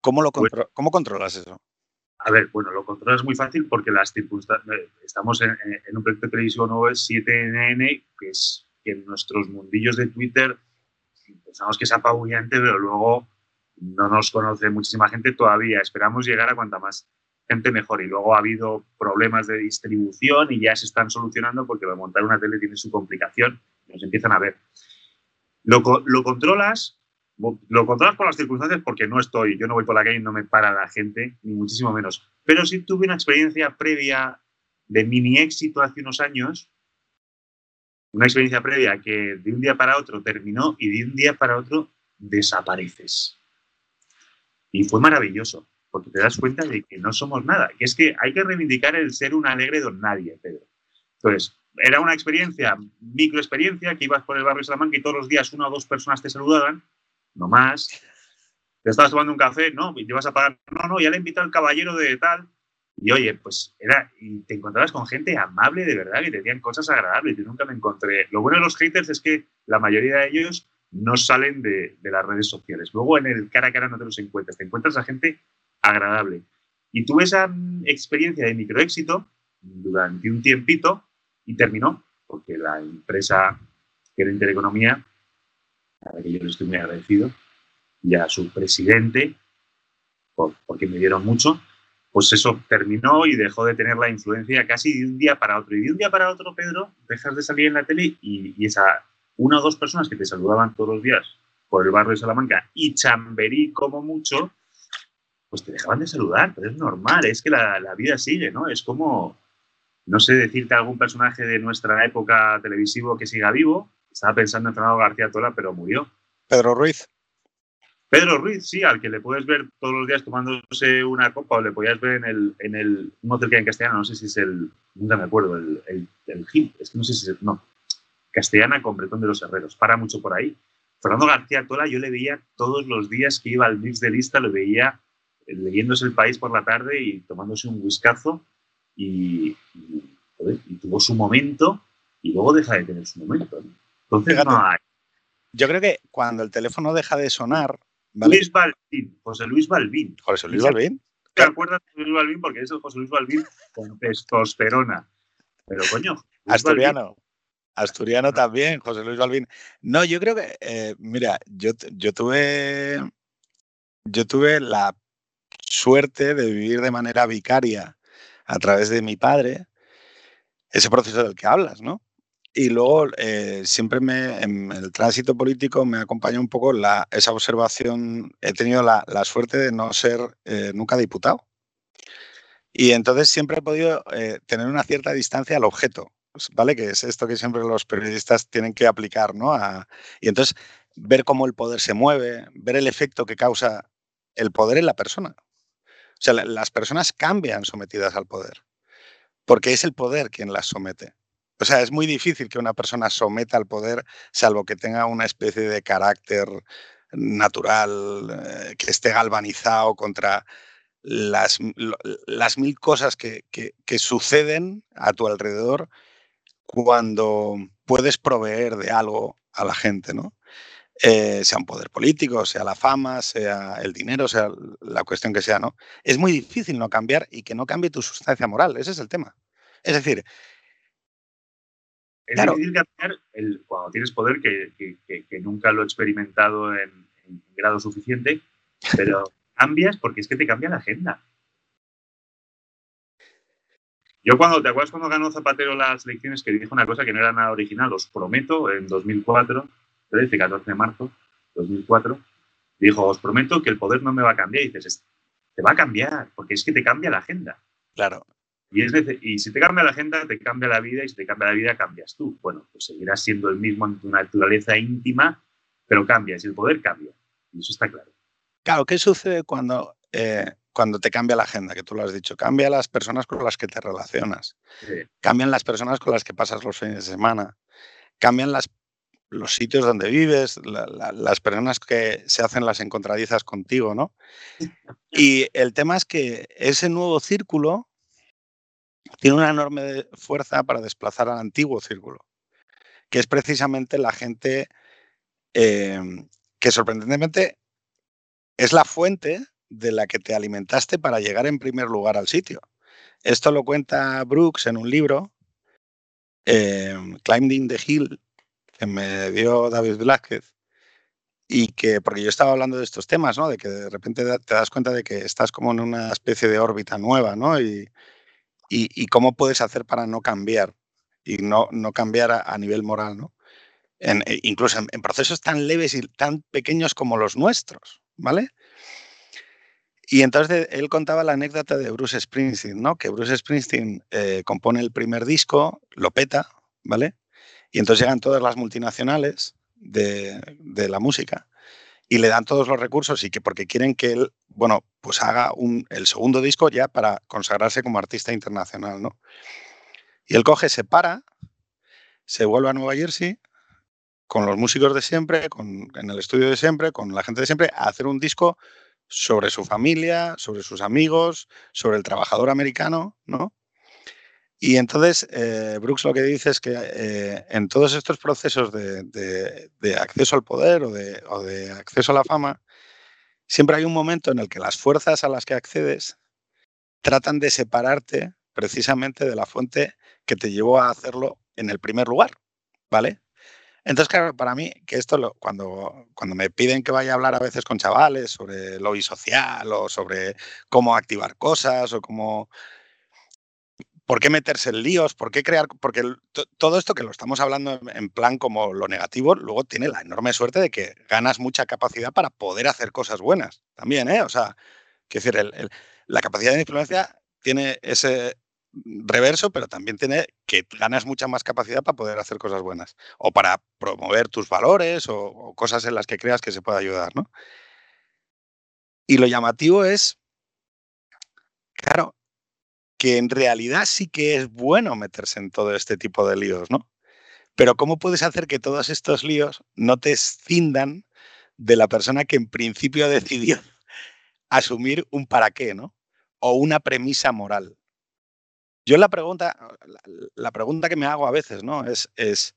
¿Cómo, lo contro ¿cómo controlas eso? A ver, bueno, lo controlas muy fácil porque las circunstancias. Eh, estamos en, en, un proyecto televisivo nuevo, es 7NN, que es que en nuestros mundillos de Twitter pensamos que es apabullante, pero luego no nos conoce muchísima gente todavía. Esperamos llegar a cuanta más gente mejor. Y luego ha habido problemas de distribución y ya se están solucionando porque montar una tele tiene su complicación. Nos empiezan a ver. Lo, lo controlas, lo controlas por las circunstancias porque no estoy, yo no voy por la calle no me para la gente, ni muchísimo menos. Pero sí tuve una experiencia previa de mini éxito hace unos años una experiencia previa que de un día para otro terminó y de un día para otro desapareces. Y fue maravilloso, porque te das cuenta de que no somos nada, que es que hay que reivindicar el ser un alegre don nadie, Pedro. Entonces, era una experiencia, microexperiencia, que ibas por el barrio de Salamanca y todos los días una o dos personas te saludaban, no más. Te estabas tomando un café, no, y te vas a pagar, no, no, ya le invitado al caballero de tal, y oye, pues era, y te encontrabas con gente amable de verdad, que te decían cosas agradables. Yo nunca me encontré. Lo bueno de los haters es que la mayoría de ellos no salen de las redes sociales. Luego en el cara a cara no te los encuentras, te encuentras a gente agradable. Y tuve esa mm, experiencia de microéxito durante un tiempito y terminó, porque la empresa que era Intereconomía, a la que yo le estoy muy agradecido, y a su presidente, porque me dieron mucho, pues eso terminó y dejó de tener la influencia casi de un día para otro. Y de un día para otro, Pedro, dejas de salir en la tele y, y esa una o dos personas que te saludaban todos los días por el barrio de Salamanca y Chamberí como mucho, pues te dejaban de saludar, pero es normal, es que la, la vida sigue, ¿no? Es como, no sé decirte algún personaje de nuestra época televisivo que siga vivo, estaba pensando en Fernando García Tola, pero murió. Pedro Ruiz. Pedro Ruiz, sí, al que le puedes ver todos los días tomándose una copa o le podías ver en el, en el un hotel que hay en castellano, no sé si es el, nunca me acuerdo, el, el, el Gil, es que no sé si es, el, no, Castellana con Bretón de los Herreros, para mucho por ahí. Fernando García Tola yo le veía todos los días que iba al mix de lista, lo veía leyéndose El País por la tarde y tomándose un whiskazo y, y, joder, y tuvo su momento y luego deja de tener su momento. ¿no? Entonces Fíjate. no hay. Yo creo que cuando el teléfono deja de sonar, ¿vale? Luis Balbín, José Luis Balbín. José Luis Balbín. ¿Te acuerdas de José Luis Balbín? Porque es el José Luis Balbín con testosterona. Pero coño, Luis Asturiano. Asturiano también, José Luis Balbín. No, yo creo que, eh, mira, yo, yo tuve yo tuve la suerte de vivir de manera vicaria a través de mi padre ese proceso del que hablas, ¿no? Y luego eh, siempre me, en el tránsito político me acompaña un poco la, esa observación. He tenido la, la suerte de no ser eh, nunca diputado. Y entonces siempre he podido eh, tener una cierta distancia al objeto, ¿vale? Que es esto que siempre los periodistas tienen que aplicar, ¿no? A, y entonces ver cómo el poder se mueve, ver el efecto que causa el poder en la persona. O sea, la, las personas cambian sometidas al poder, porque es el poder quien las somete. O sea, es muy difícil que una persona someta al poder, salvo que tenga una especie de carácter natural, eh, que esté galvanizado contra las, las mil cosas que, que, suceden a tu alrededor cuando puedes proveer de algo a la gente, ¿no? Eh, sea un poder político, sea la fama, sea el dinero, sea la cuestión que sea, ¿no? Es muy difícil no cambiar y que no cambie tu sustancia moral, ese es el tema. Es decir, es claro. difícil cambiar el, cuando tienes poder, que, que, que, nunca lo he experimentado en, en grado suficiente, pero cambias porque es que te cambia la agenda. Yo cuando, ¿te acuerdas cuando ganó Zapatero las elecciones que dijo una cosa que no era nada original? Os prometo, en 2004, 13, 14 de marzo 2004, dijo, os prometo que el poder no me va a cambiar. Y dices, te va a cambiar, porque es que te cambia la agenda. Claro. Y, es y si te cambia la agenda, te cambia la vida, y si te cambia la vida, cambias tú. Bueno, pues seguirás siendo el mismo en tu naturaleza íntima, pero cambias, y el poder cambia. Y eso está claro. Claro, ¿qué sucede cuando, eh, cuando te cambia la agenda? Que tú lo has dicho. Cambia las personas con las que te relacionas. Sí. Cambian las personas con las que pasas los fines de semana. Cambian las, los sitios donde vives, la, la, las personas que se hacen las encontradizas contigo, ¿no? Y el tema es que ese nuevo círculo tiene una enorme fuerza para desplazar al antiguo círculo, que es precisamente la gente eh, que sorprendentemente es la fuente de la que te alimentaste para llegar en primer lugar al sitio. Esto lo cuenta Brooks en un libro, eh, Climbing the Hill, que me dio David Velázquez, y que, porque yo estaba hablando de estos temas, ¿no? De que de repente te das cuenta de que estás como en una especie de órbita nueva, ¿no? Y, y, cómo puedes hacer para no cambiar y no, no cambiar a, nivel moral, ¿no? E, incluso en, en, procesos tan leves y tan pequeños como los nuestros, ¿vale? Y entonces él contaba la anécdota de Bruce Springsteen, ¿no? Que Bruce Springsteen eh, compone el primer disco, lo peta, ¿vale? Y entonces llegan todas las multinacionales de, la música y le dan todos los recursos y que porque quieren que él, bueno, pues haga un, el segundo disco ya para consagrarse como artista internacional, ¿no? Y él coge, se para, se vuelve a Nueva Jersey con los músicos de siempre, con, en el estudio de siempre, con la gente de siempre, a hacer un disco sobre su familia, sobre sus amigos, sobre el trabajador americano, ¿no? Y entonces eh, Brooks lo que dice es que eh, en todos estos procesos de, acceso al poder o de, o de, acceso a la fama, siempre hay un momento en el que las fuerzas a las que accedes tratan de separarte precisamente de la fuente que te llevó a hacerlo en el primer lugar, ¿vale? Entonces, claro, para mí, que esto lo, cuando, cuando me piden que vaya a hablar a veces con chavales sobre lobby social o sobre cómo activar cosas o cómo ¿por qué meterse en líos? ¿Por qué crear? Porque todo esto que lo estamos hablando en plan como lo negativo, luego tiene la enorme suerte de que ganas mucha capacidad para poder hacer cosas buenas también, ¿eh? O sea, quiero decir, la capacidad de influencia tiene ese reverso, pero también tiene que ganas mucha más capacidad para poder hacer cosas buenas o para promover tus valores o, o cosas en las que creas que se puede ayudar, ¿no? Y lo llamativo es, claro, que en realidad sí que es bueno meterse en todo este tipo de líos, ¿no? Pero ¿cómo puedes hacer que todos estos líos no te escindan de la persona que en principio decidió asumir un para qué, ¿no? O una premisa moral. Yo la pregunta, la, pregunta que me hago a veces, ¿no? Es,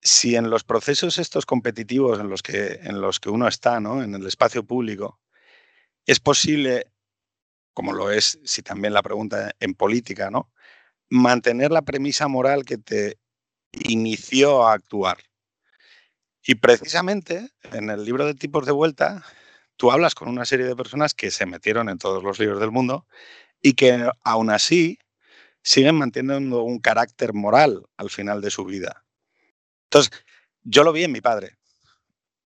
si en los procesos estos competitivos en los que, en los que uno está, ¿no? En el espacio público, es posible como lo es si también la pregunta en política, ¿no? Mantener la premisa moral que te inició a actuar. Y precisamente en el libro de tipos de vuelta, tú hablas con una serie de personas que se metieron en todos los libros del mundo y que aún así siguen manteniendo un carácter moral al final de su vida. Entonces, yo lo vi en mi padre,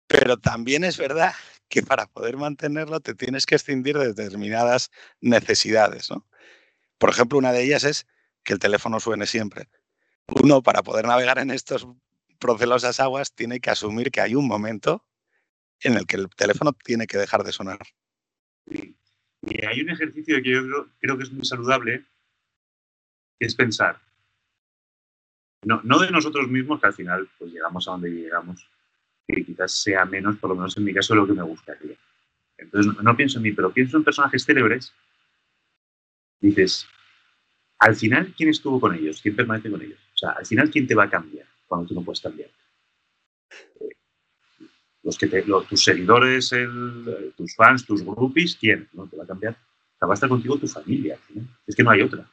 pero también es verdad que para poder mantenerlo te tienes que escindir de determinadas necesidades. ¿no? Por ejemplo, una de ellas es que el teléfono suene siempre. Uno, para poder navegar en estas procelosas aguas, tiene que asumir que hay un momento en el que el teléfono tiene que dejar de sonar. Y hay un ejercicio que yo creo, que es muy saludable, que es pensar. No, no de nosotros mismos, que al final pues llegamos a donde llegamos, que quizás sea menos, por lo menos en mi caso, lo que me gustaría. Entonces, no, pienso en mí, pero pienso en personajes célebres. Dices, al final, ¿quién estuvo con ellos? ¿Quién permanece con ellos? O sea, al final, ¿quién te va a cambiar cuando tú no puedes cambiar? Eh, los que tus seguidores, tus fans, tus groupies, ¿quién? ¿No te va a cambiar? O sea, va a estar contigo tu familia. Es que no hay otra.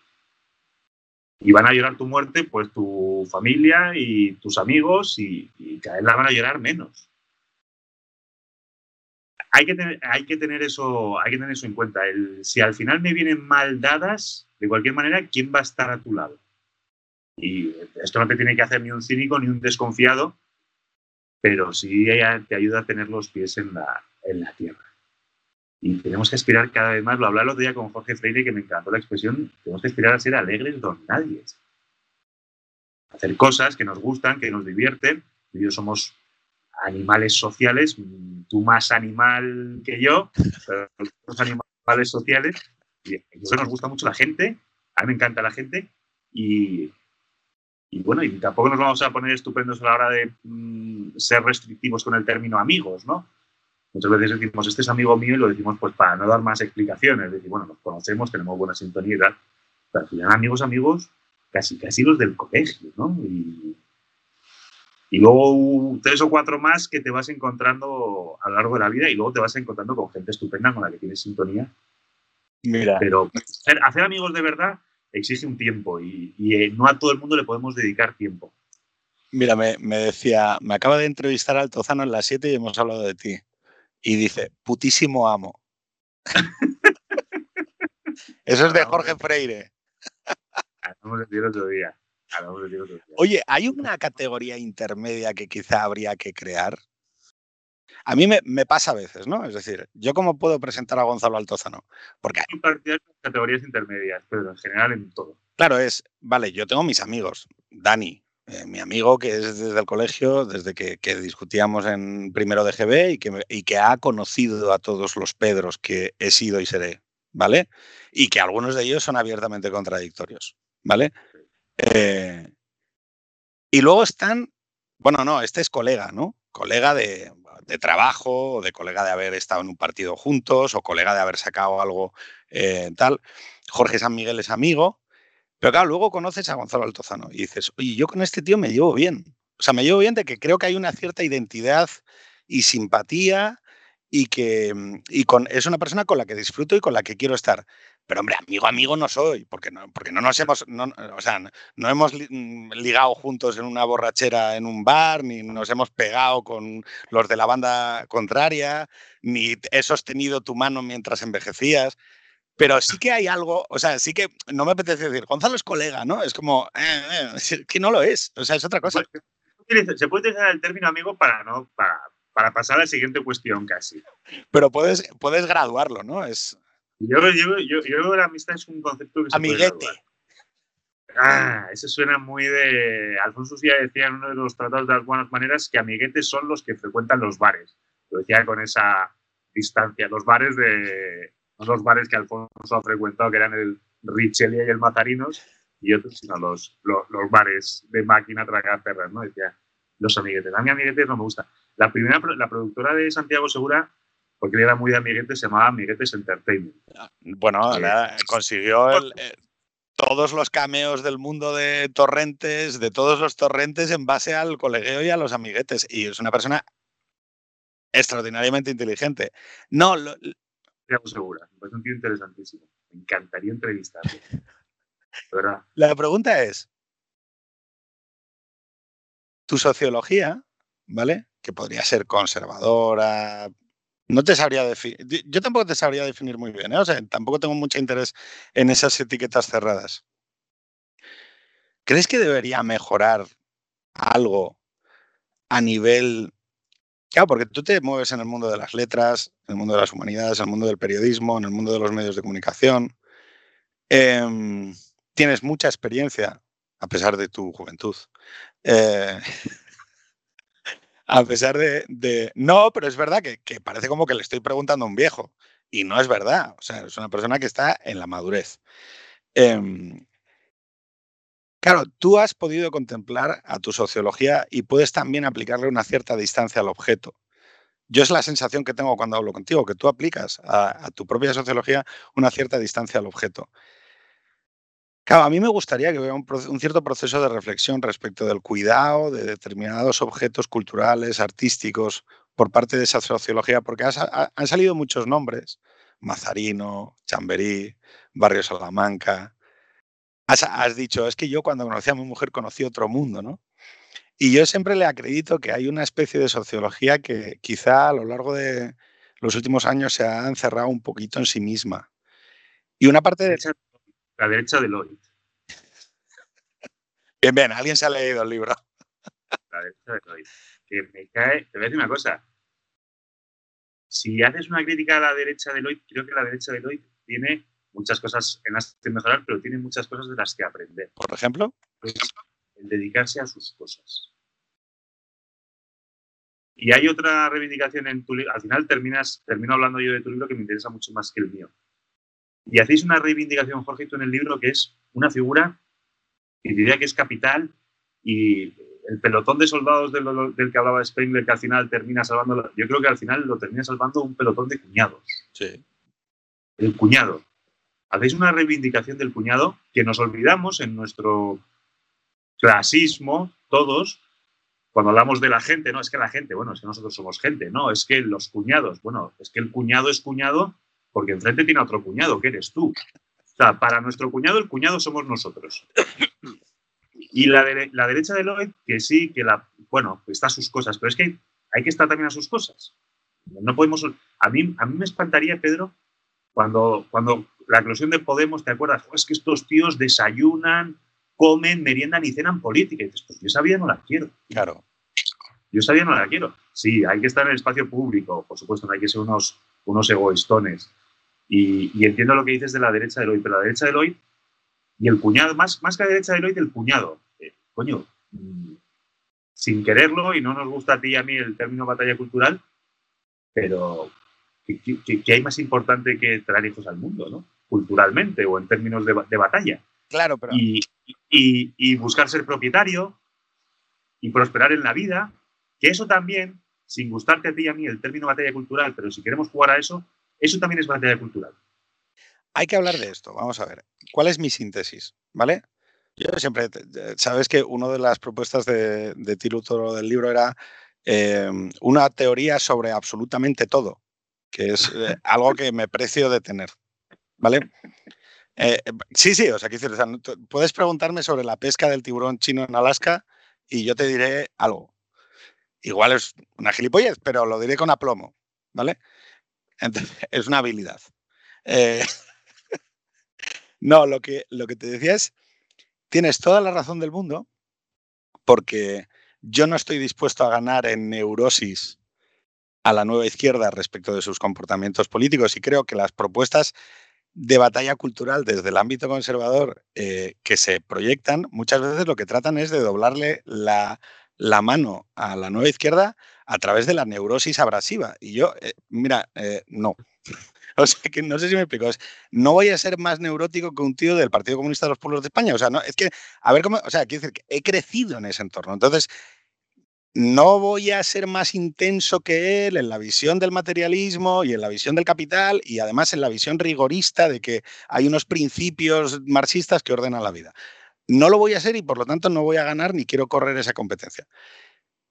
Y van a llorar tu muerte, pues tu familia y tus amigos, y, cada vez la van a llorar menos. Hay que, tener, hay que, tener, eso, hay que tener eso en cuenta. si al final me vienen mal dadas, de cualquier manera, ¿quién va a estar a tu lado? Y esto no te tiene que hacer ni un cínico ni un desconfiado, pero sí te ayuda a tener los pies en la, en la tierra. Y tenemos que aspirar cada vez más, lo hablaba el otro día con Jorge Freire, que me encantó la expresión, tenemos que aspirar a ser alegres don nadie. Hacer cosas que nos gustan, que nos divierten. Yo somos animales sociales, tú más animal que yo, pero somos animales sociales. Y eso nos gusta mucho la gente, a mí me encanta la gente y, y bueno, y tampoco nos vamos a poner estupendos a la hora de mm, ser restrictivos con el término amigos, ¿no? Muchas veces decimos, este es amigo mío y lo decimos pues para no dar más explicaciones. Decir, bueno, nos conocemos, tenemos buena sintonía y tal. Pero al final, amigos, amigos, casi, casi los del colegio, ¿no? Y, luego tres o cuatro más que te vas encontrando a lo largo de la vida y luego te vas encontrando con gente estupenda con la que tienes sintonía. Mira. Pero hacer, amigos de verdad exige un tiempo y, eh, no a todo el mundo le podemos dedicar tiempo. Mira, me, me, decía, me acaba de entrevistar al Tozano en las 7 y hemos hablado de ti y dice, putísimo amo. Eso es de Jorge Freire. Oye, ¿hay una categoría intermedia que quizá habría que crear? A mí me, pasa a veces, ¿no? Es decir, ¿yo cómo puedo presentar a Gonzalo Altozano? Porque hay categorías intermedias, pero en general en todo. Claro, es, vale, yo tengo mis amigos, Dani, eh, mi amigo que es desde el colegio, desde que, discutíamos en primero de GB y que, que ha conocido a todos los Pedros que he sido y seré, ¿vale? Y que algunos de ellos son abiertamente contradictorios, ¿vale? Eh, y luego están, bueno, no, este es colega, ¿no? Colega de, de, trabajo, o de colega de haber estado en un partido juntos, o colega de haber sacado algo eh, tal. Jorge San Miguel es amigo, pero claro, luego conoces a Gonzalo Altozano y dices, oye, yo con este tío me llevo bien. O sea, me llevo bien de que creo que hay una cierta identidad y simpatía y que y con, es una persona con la que disfruto y con la que quiero estar. Pero hombre, amigo, amigo no soy, porque no, porque no nos hemos, no, o sea, no hemos mm, ligado juntos en una borrachera en un bar, ni nos hemos pegado con los de la banda contraria, ni he sostenido tu mano mientras envejecías. Pero sí que hay algo, o sea, sí que no me apetece decir, Gonzalo es colega, ¿no? Es como, eh, eh, que no lo es, o sea, es otra cosa. Se puede utilizar el término amigo para, ¿no? para, para pasar a la siguiente cuestión casi. Pero puedes, puedes graduarlo, ¿no? Es... Yo, yo, yo, creo que la amistad es un concepto que se Amiguete. ah, eso suena muy de. Alfonso ya decía en uno de los tratados de las buenas maneras que amiguetes son los que frecuentan los bares. Lo decía con esa distancia. Los bares de. Los bares que Alfonso ha frecuentado, que eran el Richelia y el Mazarinos, y otros, sino los, los, bares de máquina tragar perras, ¿no? Decía, los amiguetes. A mí amiguetes no me gusta. La primera, la productora de Santiago Segura porque era muy de amiguetes, se llamaba Amiguetes Entertainment. Bueno, consiguió eh, todos los cameos del mundo de torrentes, de todos los torrentes en base al colegueo y a los amiguetes. Y es una persona extraordinariamente inteligente. No, lo, segura, me parece un tío interesantísimo. Me encantaría entrevistarlo. La pregunta es, tu sociología, ¿vale? Que podría ser conservadora, no te sabría definir. Yo tampoco te sabría definir muy bien, ¿eh? O sea, tampoco tengo mucho interés en esas etiquetas cerradas. ¿Crees que debería mejorar algo a nivel. Claro, porque tú te mueves en el mundo de las letras, en el mundo de las humanidades, en el mundo del periodismo, en el mundo de los medios de comunicación. Em, tienes mucha experiencia, a pesar de tu juventud. Eh, a pesar de, No, pero es verdad que, parece como que le estoy preguntando a un viejo. Y no es verdad. O sea, es una persona que está en la madurez. Em, claro, tú has podido contemplar a tu sociología y puedes también aplicarle una cierta distancia al objeto. Yo es la sensación que tengo cuando hablo contigo, que tú aplicas a tu propia sociología una cierta distancia al objeto. Claro, a mí me gustaría que hubiera un, cierto proceso de reflexión respecto del cuidado de determinados objetos culturales, artísticos, por parte de esa sociología, porque han salido muchos nombres, Mazarino, Chamberí, Barrio Salamanca. Has, dicho, es que yo cuando conocí a mi mujer conocí otro mundo, ¿no? Y yo siempre le acredito que hay una especie de sociología que quizá a lo largo de los últimos años se ha encerrado un poquito en sí misma. Y una parte de la derecha de Lloyd. Bien, bien, alguien se ha leído el libro. La derecha de Lloyd. Que me cae, te voy a decir una cosa. Si haces una crítica a la derecha de Lloyd, creo que la derecha de Lloyd tiene muchas cosas en las que mejorar, pero tiene muchas cosas de las que aprender. Por ejemplo, el dedicarse a sus cosas. Y hay otra reivindicación en tu libro. Al final terminas, termino hablando yo de tu libro que me interesa mucho más que el mío. Y hacéis una reivindicación, Jorge, tú en el libro, que es una figura que diría que es capital y el pelotón de soldados del, que hablaba Spengler, que al final termina salvando, yo creo que al final lo termina salvando un pelotón de cuñados. Sí. El cuñado. Hacéis una reivindicación del cuñado que nos olvidamos en nuestro clasismo, todos, cuando hablamos de la gente, no es que la gente, bueno, es que nosotros somos gente, no, es que los cuñados, bueno, es que el cuñado es cuñado porque enfrente tiene otro cuñado, que eres tú. O sea, para nuestro cuñado, el cuñado somos nosotros. Y la, la derecha de Lloyd, que sí, que la, bueno, está a sus cosas, pero es que hay, que estar también a sus cosas. No podemos, a mí, a mí me espantaría, Pedro, cuando, cuando la eclosión de Podemos, ¿te acuerdas? es que estos tíos desayunan, comen, meriendan y cenan política. Y dices, pues yo esa vida no la quiero. Claro. Yo esa vida no la quiero. Sí, hay que estar en el espacio público, por supuesto, no hay que ser unos, unos egoístones. Y, entiendo lo que dices de la derecha de Lloyd, pero la derecha de Lloyd y el cuñado, más, más que la derecha de Lloyd, el cuñado. Eh, coño, mm, sin quererlo, y no nos gusta a ti y a mí el término batalla cultural, pero ¿qué, hay más importante que traer hijos al mundo, ¿no? Culturalmente o en términos de, batalla. Claro, pero. Y, y, buscar ser propietario y prosperar en la vida, que eso también, sin gustarte a ti y a mí el término batalla cultural, pero si queremos jugar a eso, eso también es batalla cultural. Hay que hablar de esto. Vamos a ver. ¿Cuál es mi síntesis? ¿Vale? Yo siempre, sabes que una de las propuestas de, de Toro del libro era em, una teoría sobre absolutamente todo, que es eh, algo que me precio de tener. ¿Vale? Eh, sí, sí, o sea, puedes preguntarme sobre la pesca del tiburón chino en Alaska y yo te diré algo. Igual es una gilipollez, pero lo diré con aplomo, ¿vale? Es una habilidad. Eh, no, lo que, lo que te decía es, tienes toda la razón del mundo, porque yo no estoy dispuesto a ganar en neurosis a la nueva izquierda respecto de sus comportamientos políticos y creo que las propuestas de batalla cultural desde el ámbito conservador eh, que se proyectan, muchas veces lo que tratan es de doblarle la, mano a la nueva izquierda a través de la neurosis abrasiva. Y yo, eh, mira, eh, no. o sea, que no sé si me explico. no voy a ser más neurótico que un tío del Partido Comunista de los Pueblos de España. O sea, no, es que, a ver cómo, o sea, quiero decir que he crecido en ese entorno. Entonces, no voy a ser más intenso que él en la visión del materialismo y en la visión del capital y además en la visión rigorista de que hay unos principios marxistas que ordenan la vida. No lo voy a hacer y por lo tanto no voy a ganar ni quiero correr esa competencia.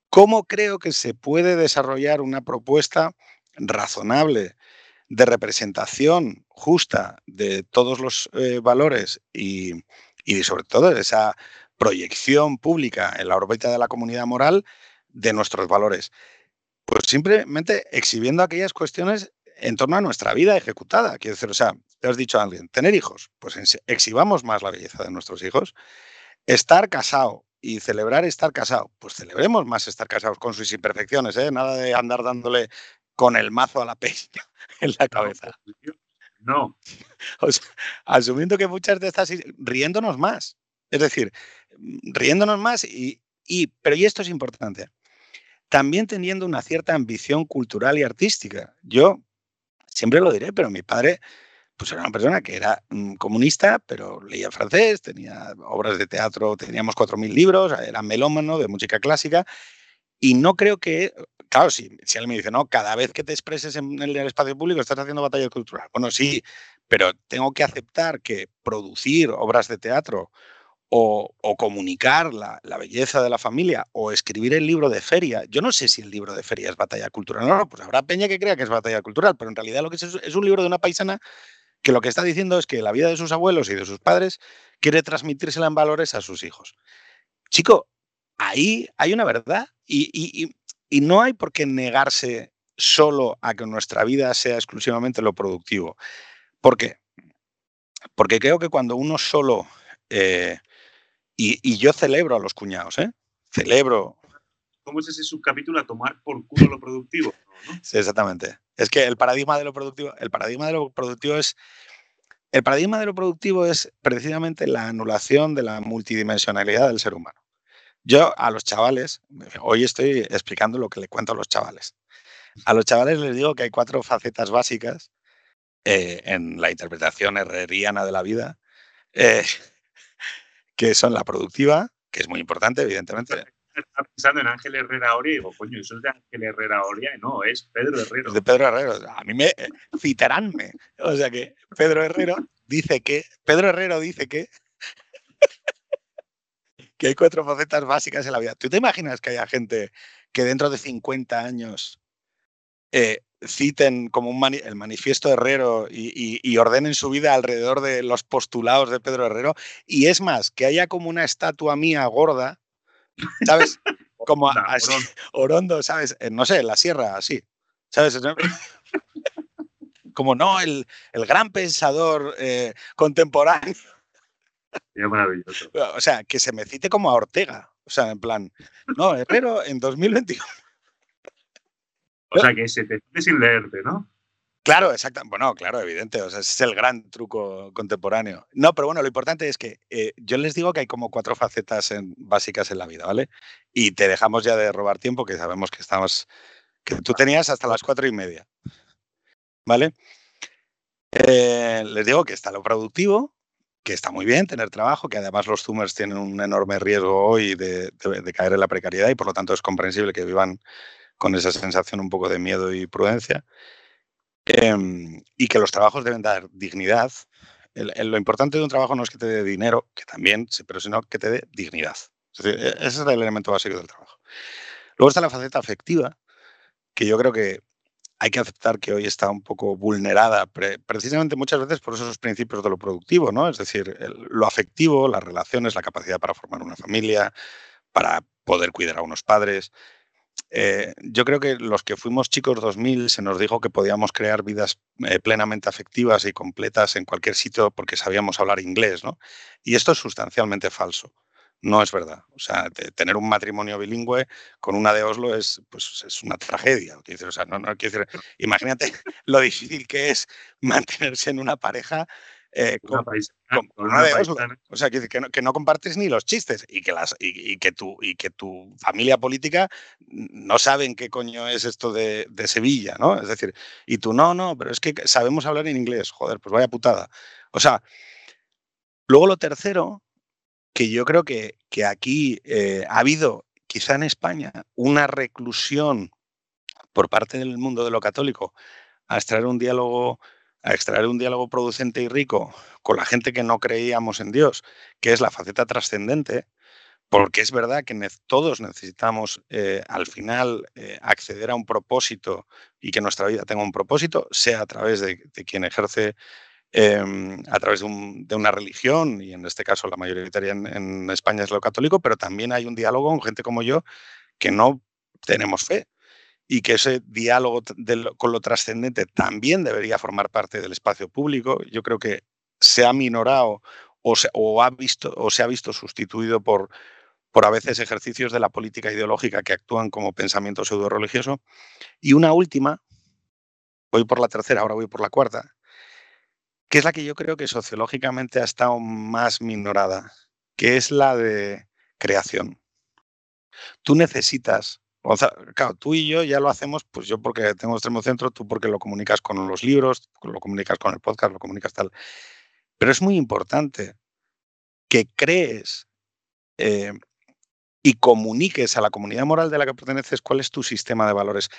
¿Cómo creo que se puede desarrollar una propuesta razonable de representación justa de todos los eh, valores y, sobre todo de esa proyección pública en la órbita de la comunidad moral de nuestros valores? Pues simplemente exhibiendo aquellas cuestiones en torno a nuestra vida ejecutada. Quiero decir, o sea, te has dicho a alguien, tener hijos, pues exhibamos más la belleza de nuestros hijos. Estar casado y celebrar estar casado, pues celebremos más estar casados con sus imperfecciones, ¿eh? nada de andar dándole con el mazo a la peña en la cabeza. No. O sea, asumiendo que muchas de estas, riéndonos más. Es decir, riéndonos más y, y, pero y esto es importante, también teniendo una cierta ambición cultural y artística. Yo siempre lo diré, pero mi padre pues era una persona que era mm, comunista, pero leía francés, tenía obras de teatro, teníamos 4.000 libros, era melómano de música clásica, y no creo que, claro, si, si él me dice, no, cada vez que te expreses en el espacio público estás haciendo batalla cultural. Bueno, sí, pero tengo que aceptar que producir obras de teatro o, comunicar la, belleza de la familia o escribir el libro de feria. Yo no sé si el libro de feria es batalla cultural. No, no, pues habrá peña que crea que es batalla cultural, pero en realidad lo que es es un libro de una paisana que lo que está diciendo es que la vida de sus abuelos y de sus padres quiere transmitírsela en valores a sus hijos. Chico, ahí hay una verdad y, y no hay por qué negarse solo a que nuestra vida sea exclusivamente lo productivo. ¿Por qué? Porque creo que cuando uno solo eh, y, yo celebro a los cuñados, ¿eh? Celebro. ¿Cómo es ese subcapítulo a tomar por culo lo productivo? Sí, exactamente. Es que el paradigma de lo productivo, el paradigma de lo productivo es. El paradigma de lo productivo es precisamente la anulación de la multidimensionalidad del ser humano. Yo a los chavales, hoy estoy explicando lo que le cuento a los chavales. A los chavales les digo que hay cuatro facetas básicas eh, en la interpretación herreriana de la vida. Eh, que son la productiva, que es muy importante, evidentemente. Estaba pensando en Ángel Herrera Oria y digo, coño, eso es de Ángel Herrera Oria, no, es Pedro Herrero. de Pedro Herrero. A mí me eh, citaránme. O sea que Pedro Herrero dice que, Pedro Herrero dice que, que hay cuatro facetas básicas en la vida. ¿Tú te imaginas que haya gente que dentro de 50 años eh, citen como un el manifiesto Herrero y, ordenen su vida alrededor de los postulados de Pedro Herrero. Y es más, que haya como una estatua mía gorda, ¿sabes? Como así, Orondo, ¿sabes? No sé, en la sierra, así. ¿Sabes? Como no, el, gran pensador eh, contemporáneo. maravilloso. O sea, que se me cite como a Ortega. O sea, en plan, no, Herrero en 2021 o sea, que se te sin leerte, ¿no? Claro, exacto. Bueno, claro, evidente. O sea, ese es el gran truco contemporáneo. No, pero bueno, lo importante es que eh, yo les digo que hay como cuatro facetas básicas en la vida, ¿vale? Y te dejamos ya de robar tiempo, que sabemos que estamos. que tú tenías hasta las cuatro y media. ¿Vale? Eh, les digo que está lo productivo, que está muy bien tener trabajo, que además los Zoomers tienen un enorme riesgo hoy de caer en la precariedad y por lo tanto es comprensible que vivan con esa sensación un poco de miedo y prudencia. Em, y que los trabajos deben dar dignidad. lo importante de un trabajo no es que te dé dinero, que también, pero sino que te dé dignidad. E, ese es el elemento básico del trabajo. Luego está la faceta afectiva, que yo creo que hay que aceptar que hoy está un poco vulnerada, precisamente muchas veces por esos principios de lo productivo, ¿no? Es decir, lo afectivo, las relaciones, la capacidad para formar una familia, para poder cuidar a unos padres. Eh, yo creo que los que fuimos chicos 2000 se nos dijo que podíamos crear vidas eh, plenamente afectivas y completas en cualquier sitio porque sabíamos hablar inglés, ¿no? Y esto es sustancialmente falso no es verdad. O sea, tener un matrimonio bilingüe con una de Oslo es, pues, es una tragedia. O sea, no, no, imagínate lo difícil que es mantenerse en una pareja eh, con, una de Oslo. O sea, que, no, que, no, compartes ni los chistes y que, las, y, que tu, y que tu familia política no saben qué coño es esto de, de, Sevilla, ¿no? Es decir, y tú no, no, pero es que sabemos hablar en inglés, joder, pues vaya putada. O sea, luego lo tercero que yo creo que, que aquí eh, ha habido, quizá en España, una reclusión por parte del mundo de lo católico a extraer un diálogo a extraer un diálogo producente y rico con la gente que no creíamos en Dios, que es la faceta trascendente, porque es verdad que todos necesitamos eh, al final eh, acceder a un propósito y que nuestra vida tenga un propósito, sea a través de, quien ejerce Em, a través de, una religión, y en este caso la mayoritaria en, España es lo católico, pero también hay un diálogo con gente como yo que no tenemos fe y que ese diálogo con lo trascendente también debería formar parte del espacio público. Yo creo que se ha minorado o se, ha, visto, o se ha visto sustituido por, por a veces ejercicios de la política ideológica que actúan como pensamiento pseudo religioso. Y una última, voy por la tercera, ahora voy por la cuarta, que es la que yo creo que sociológicamente ha estado más minorada, que es la de creación. Tú necesitas, claro, tú y yo ya lo hacemos, pues yo porque tengo extremo centro, tú porque lo comunicas con los libros, lo comunicas con el podcast, lo comunicas tal. Pero es muy importante que crees eh, y comuniques a la comunidad moral de la que perteneces cuál es tu sistema de valores.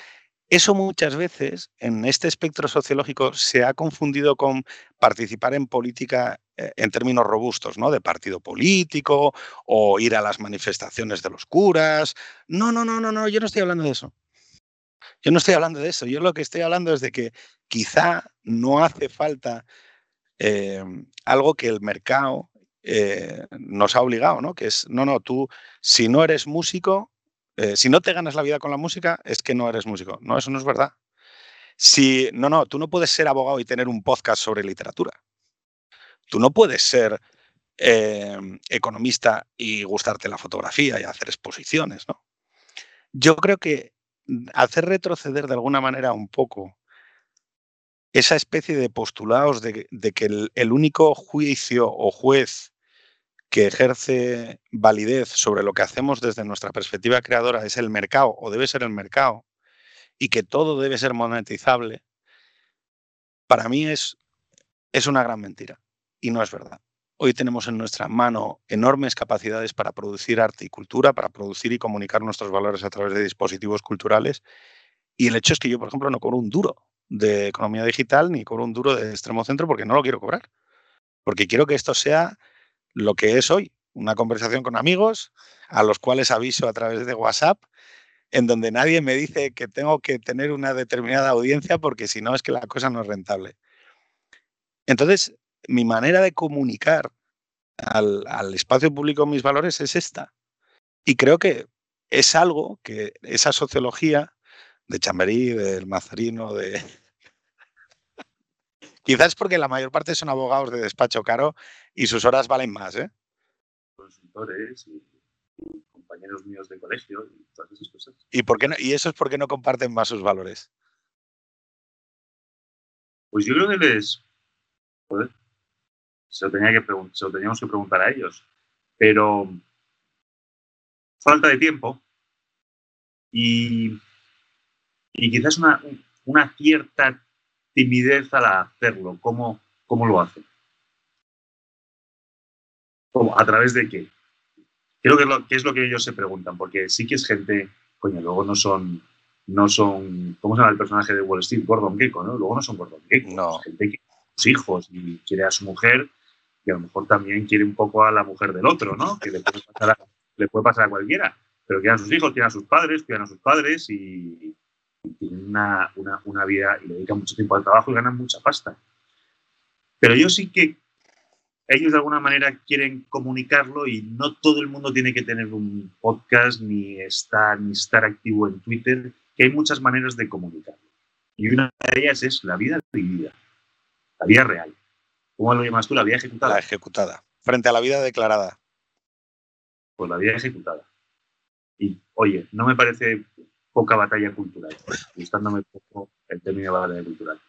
Eso muchas veces en este espectro sociológico se ha confundido con participar en política en términos robustos, ¿no? De partido político o ir a las manifestaciones de los curas. No, no, no, no, no, yo no estoy hablando de eso. Yo no estoy hablando de eso. Yo lo que estoy hablando es de que quizá no hace falta eh, algo que el mercado eh, nos ha obligado, ¿no? Que es, no, no, tú, si no eres músico, eh, si no te ganas la vida con la música, es que no eres músico. No, eso no es verdad. Si, no, no, tú no puedes ser abogado y tener un podcast sobre literatura. Tú no puedes ser eh, economista y gustarte la fotografía y hacer exposiciones, ¿no? Yo creo que hacer retroceder de alguna manera un poco esa especie de postulados de, que el, único juicio o juez que ejerce validez sobre lo que hacemos desde nuestra perspectiva creadora es el mercado o debe ser el mercado y que todo debe ser monetizable, para mí es, es una gran mentira y no es verdad. Hoy tenemos en nuestra mano enormes capacidades para producir arte y cultura, para producir y comunicar nuestros valores a través de dispositivos culturales. Y el hecho es que yo, por ejemplo, no cobro un duro de economía digital ni cobro un duro de extremo centro porque no lo quiero cobrar. Porque quiero que esto sea lo que es hoy, una conversación con amigos a los cuales aviso a través de WhatsApp, en donde nadie me dice que tengo que tener una determinada audiencia porque si no es que la cosa no es rentable. Entonces, mi manera de comunicar al, espacio público mis valores es esta. Y creo que es algo que esa sociología de Chamberí, del Mazarino, de, Quizás porque la mayor parte son abogados de despacho caro y sus horas valen más, ¿eh? Consultores y, compañeros míos de colegio y todas esas cosas. ¿Y, por qué ¿Y eso es porque no comparten más sus valores? Pues yo creo que les. Joder, se lo, tenía que se lo teníamos que preguntar a ellos. Pero. Falta de tiempo. Y. Y quizás una, una cierta timidez al hacerlo? ¿Cómo, cómo lo hacen? ¿A través de qué? Creo que es, lo, que es lo que ellos se preguntan, porque sí que es gente, coño, luego no son, no son, ¿cómo se llama el personaje de Wall Street? Gordon Gecko, ¿no? Luego no son Gordon Gecko, no. gente que sus hijos y quiere a su mujer y a lo mejor también quiere un poco a la mujer del otro, ¿no? Que le puede pasar a, cualquiera, pero quieren a sus hijos, quieren a sus padres, quieren a sus padres y, tienen una, una, vida y dedican mucho tiempo al trabajo y ganan mucha pasta. Pero yo sí que ellos de alguna manera quieren comunicarlo y no todo el mundo tiene que tener un podcast ni estar, ni estar activo en Twitter, que hay muchas maneras de comunicarlo. Y una de ellas es la vida vivida, la vida real. ¿Cómo lo llamas tú? La vida ejecutada. La ejecutada, frente a la vida declarada. Pues la vida ejecutada. Y oye, no me parece poca batalla cultural, gustándome poco el término de batalla cultural.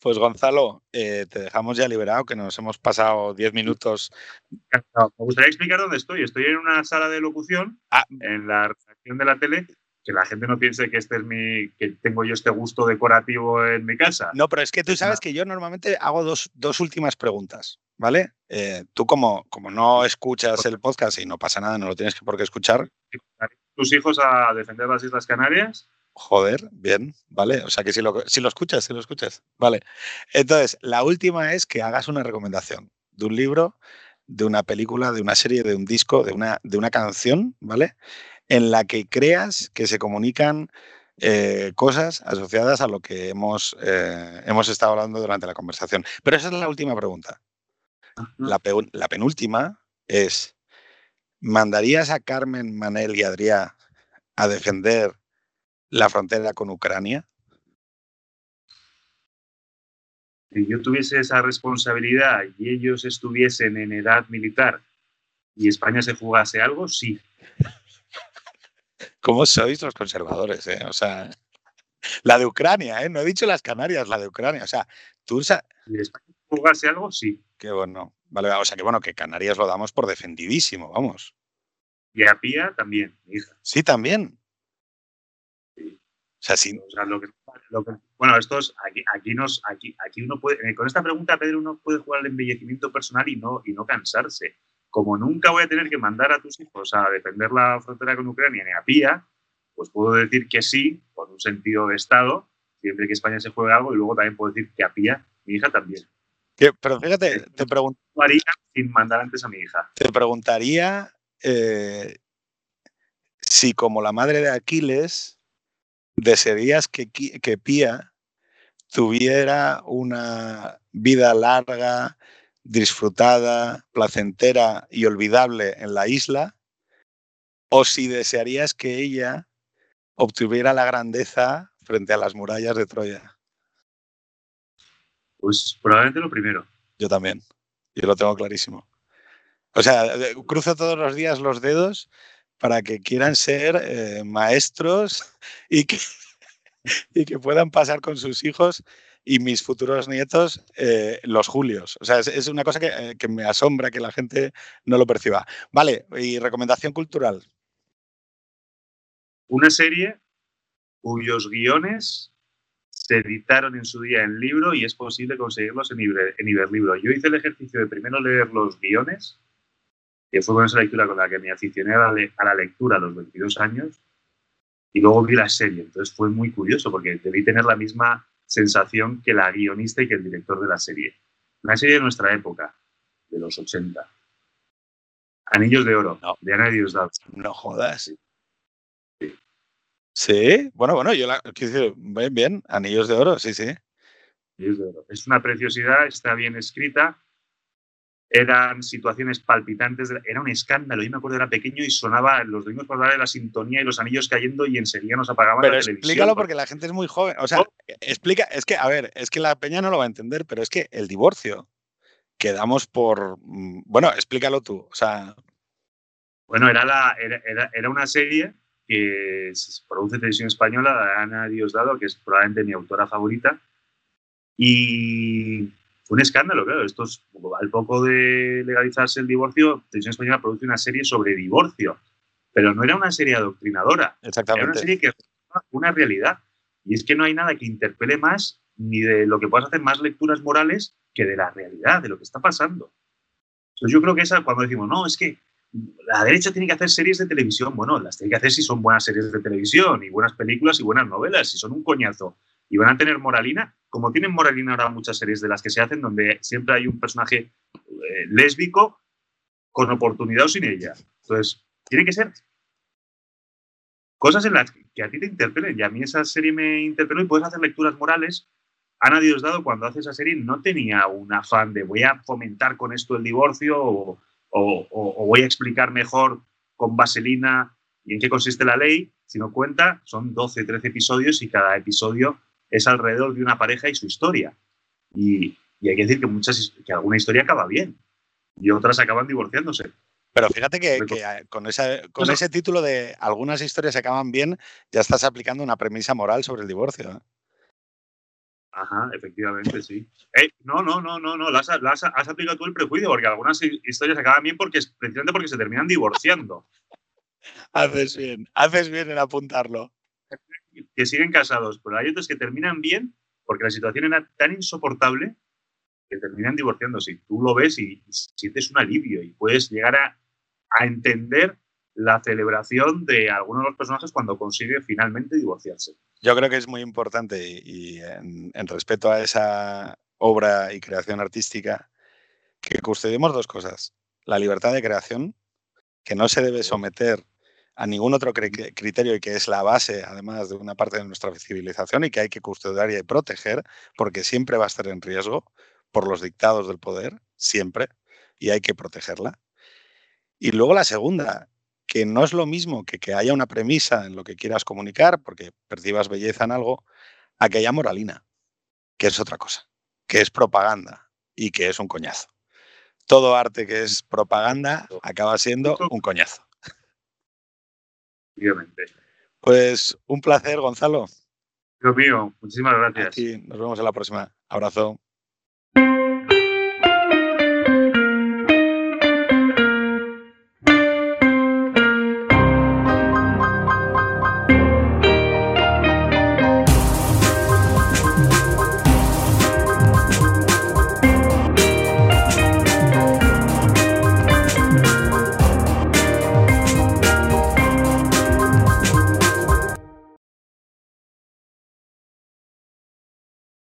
Pues Gonzalo, eh, te dejamos ya liberado, que nos hemos pasado 10 minutos. Me gustaría explicar dónde estoy. Estoy en una sala de locución, ah. en la redacción de la tele, que la gente no piense que este es mi, que tengo yo este gusto decorativo en mi casa. No, pero es que tú sabes que yo normalmente hago dos, últimas preguntas, ¿vale? Eh, tú como, como no escuchas el podcast y no pasa nada, no lo tienes por qué escuchar. ¿Tus hijos a defender las Islas Canarias? Joder, bien, vale. O sea que si lo, si lo escuchas, si lo escuchas. Vale. Entonces, la última es que hagas una recomendación de un libro, de una película, de una serie, de un disco, de una, de una canción, ¿vale? En la que creas que se comunican eh, cosas asociadas a lo que hemos, eh, hemos estado hablando durante la conversación. Pero esa es la última pregunta. La, la penúltima es, ¿mandarías a Carmen, Manel y Adrián a defender la frontera con Ucrania? Si yo tuviese esa responsabilidad y ellos estuviesen en edad militar y España se jugase algo, sí. ¿Cómo sois los conservadores? Eh? O sea, la de Ucrania, ¿eh? no he dicho las Canarias, la de Ucrania. O sea, tú. Jugase algo, sí. Qué bueno. Vale, o sea, que bueno, que Canarias lo damos por defendidísimo, vamos. Y a Pía también, hija. Sí, también. O sea, sí. bueno, estos, aquí, aquí, nos, aquí, aquí uno puede, eh, con esta pregunta, Pedro, uno puede jugar al embellecimiento personal y no, y no cansarse. Como nunca voy a tener que mandar a tus hijos a defender la frontera con Ucrania ni a Pía, pues puedo decir que sí, por un sentido de Estado, siempre que España se juegue algo, y luego también puedo decir que a Pía, mi hija también. pero fíjate, te preguntaría sin mandar antes a mi hija. Te preguntaría eh, si como la madre de Aquiles desearías que, que Pía tuviera una vida larga, disfrutada, placentera y olvidable en la isla, o si desearías que ella obtuviera la grandeza frente a las murallas de Troya. Pues probablemente lo primero. Yo también, yo lo tengo clarísimo. O sea, cruzo todos los días los dedos para que quieran ser eh, maestros y que, y que puedan pasar con sus hijos y mis futuros nietos eh, los Julios. O sea, es, una cosa eh, que, me asombra que la gente no lo perciba. Vale, y recomendación cultural. Una serie cuyos guiones se editaron en su día en libro y es posible conseguirlos en, en Iberlibro. Yo hice el ejercicio de primero leer los guiones que fue con esa lectura con la que me aficioné a la, lectura a los 22 años, y luego vi la serie. Entonces fue muy curioso porque debí tener la misma sensación que la guionista y que el director de la serie. Una serie de nuestra época, de los 80. Anillos de Oro, de Ana Diosdado. No jodas. Sí. sí. bueno, bueno, yo la quiero bien, bien, Anillos de Oro, sí, sí. Anillos de Oro. Es una preciosidad, está bien escrita eran situaciones palpitantes, era un escándalo. Yo me acuerdo, era pequeño y sonaba los domingos por de la sintonía y los anillos cayendo y enseguida nos apagaban pero la televisión. Explícalo porque la gente es muy joven. O sea, explica, es que, a ver, es que la peña no lo va a entender, pero es que el divorcio quedamos por. Mm, bueno, explícalo tú. O sea. Bueno, era, la, era, era una serie que se produce en televisión española de Ana Diosdado, que es probablemente mi autora favorita. Y un escándalo, claro. Esto es, al poco de legalizarse el divorcio, Televisión Española produce una serie sobre divorcio, pero no era una serie adoctrinadora. Exactamente. Era una serie que una realidad. Y es que no hay nada que interpele más ni de lo que puedas hacer más lecturas morales que de la realidad, de lo que está pasando. Entonces yo creo que esa, cuando decimos, no, es que la derecha tiene que hacer series de televisión, bueno, las tiene que hacer si son buenas series de televisión y buenas películas y buenas novelas, si son un coñazo y van a tener moralina, como tienen moralina ahora muchas series de las que se hacen, donde siempre hay un personaje eh, lésbico con oportunidad o sin ella. Entonces, tiene que ser cosas en las que a ti te interpelen. Y a mí esa serie me interpeló y puedes hacer lecturas morales. Ana Diosdado, cuando hace esa serie, no tenía un afán de voy a fomentar con esto el divorcio o, o voy a explicar mejor con vaselina y en qué consiste la ley, sino cuenta, son 12, 13 episodios y cada episodio es alrededor de una pareja y su historia. Y, hay que decir que, muchas, que alguna historia acaba bien y otras acaban divorciándose. Pero fíjate que, con, con ese título de algunas historias acaban bien, ya estás aplicando una premisa moral sobre el divorcio. ¿eh? Ajá, efectivamente, sí. Eh, no, no, no, no, no, has, has, aplicado tú el prejuicio, porque algunas historias acaban bien porque, precisamente porque se terminan divorciando. haces bien, haces bien en apuntarlo que siguen casados, pero hay otros que terminan bien porque la situación era tan insoportable que terminan divorciándose. Y tú lo ves y, sientes un alivio y puedes llegar a, entender la celebración de algunos de los personajes cuando consigue finalmente divorciarse. Yo creo que es muy importante y, en, en, respeto a esa obra y creación artística que custodiemos dos cosas. La libertad de creación, que no se debe someter a ningún otro criterio y que es la base, además, de una parte de nuestra civilización y que hay que custodiar y proteger, porque siempre va a estar en riesgo por los dictados del poder, siempre, y hay que protegerla. Y luego la segunda, que no es lo mismo que que haya una premisa en lo que quieras comunicar, porque percibas belleza en algo, a que haya moralina, que es otra cosa, que es propaganda y que es un coñazo. Todo arte que es propaganda acaba siendo un coñazo. Pues un placer, Gonzalo. Dios mío, muchísimas gracias. nos vemos en la próxima. Abrazo.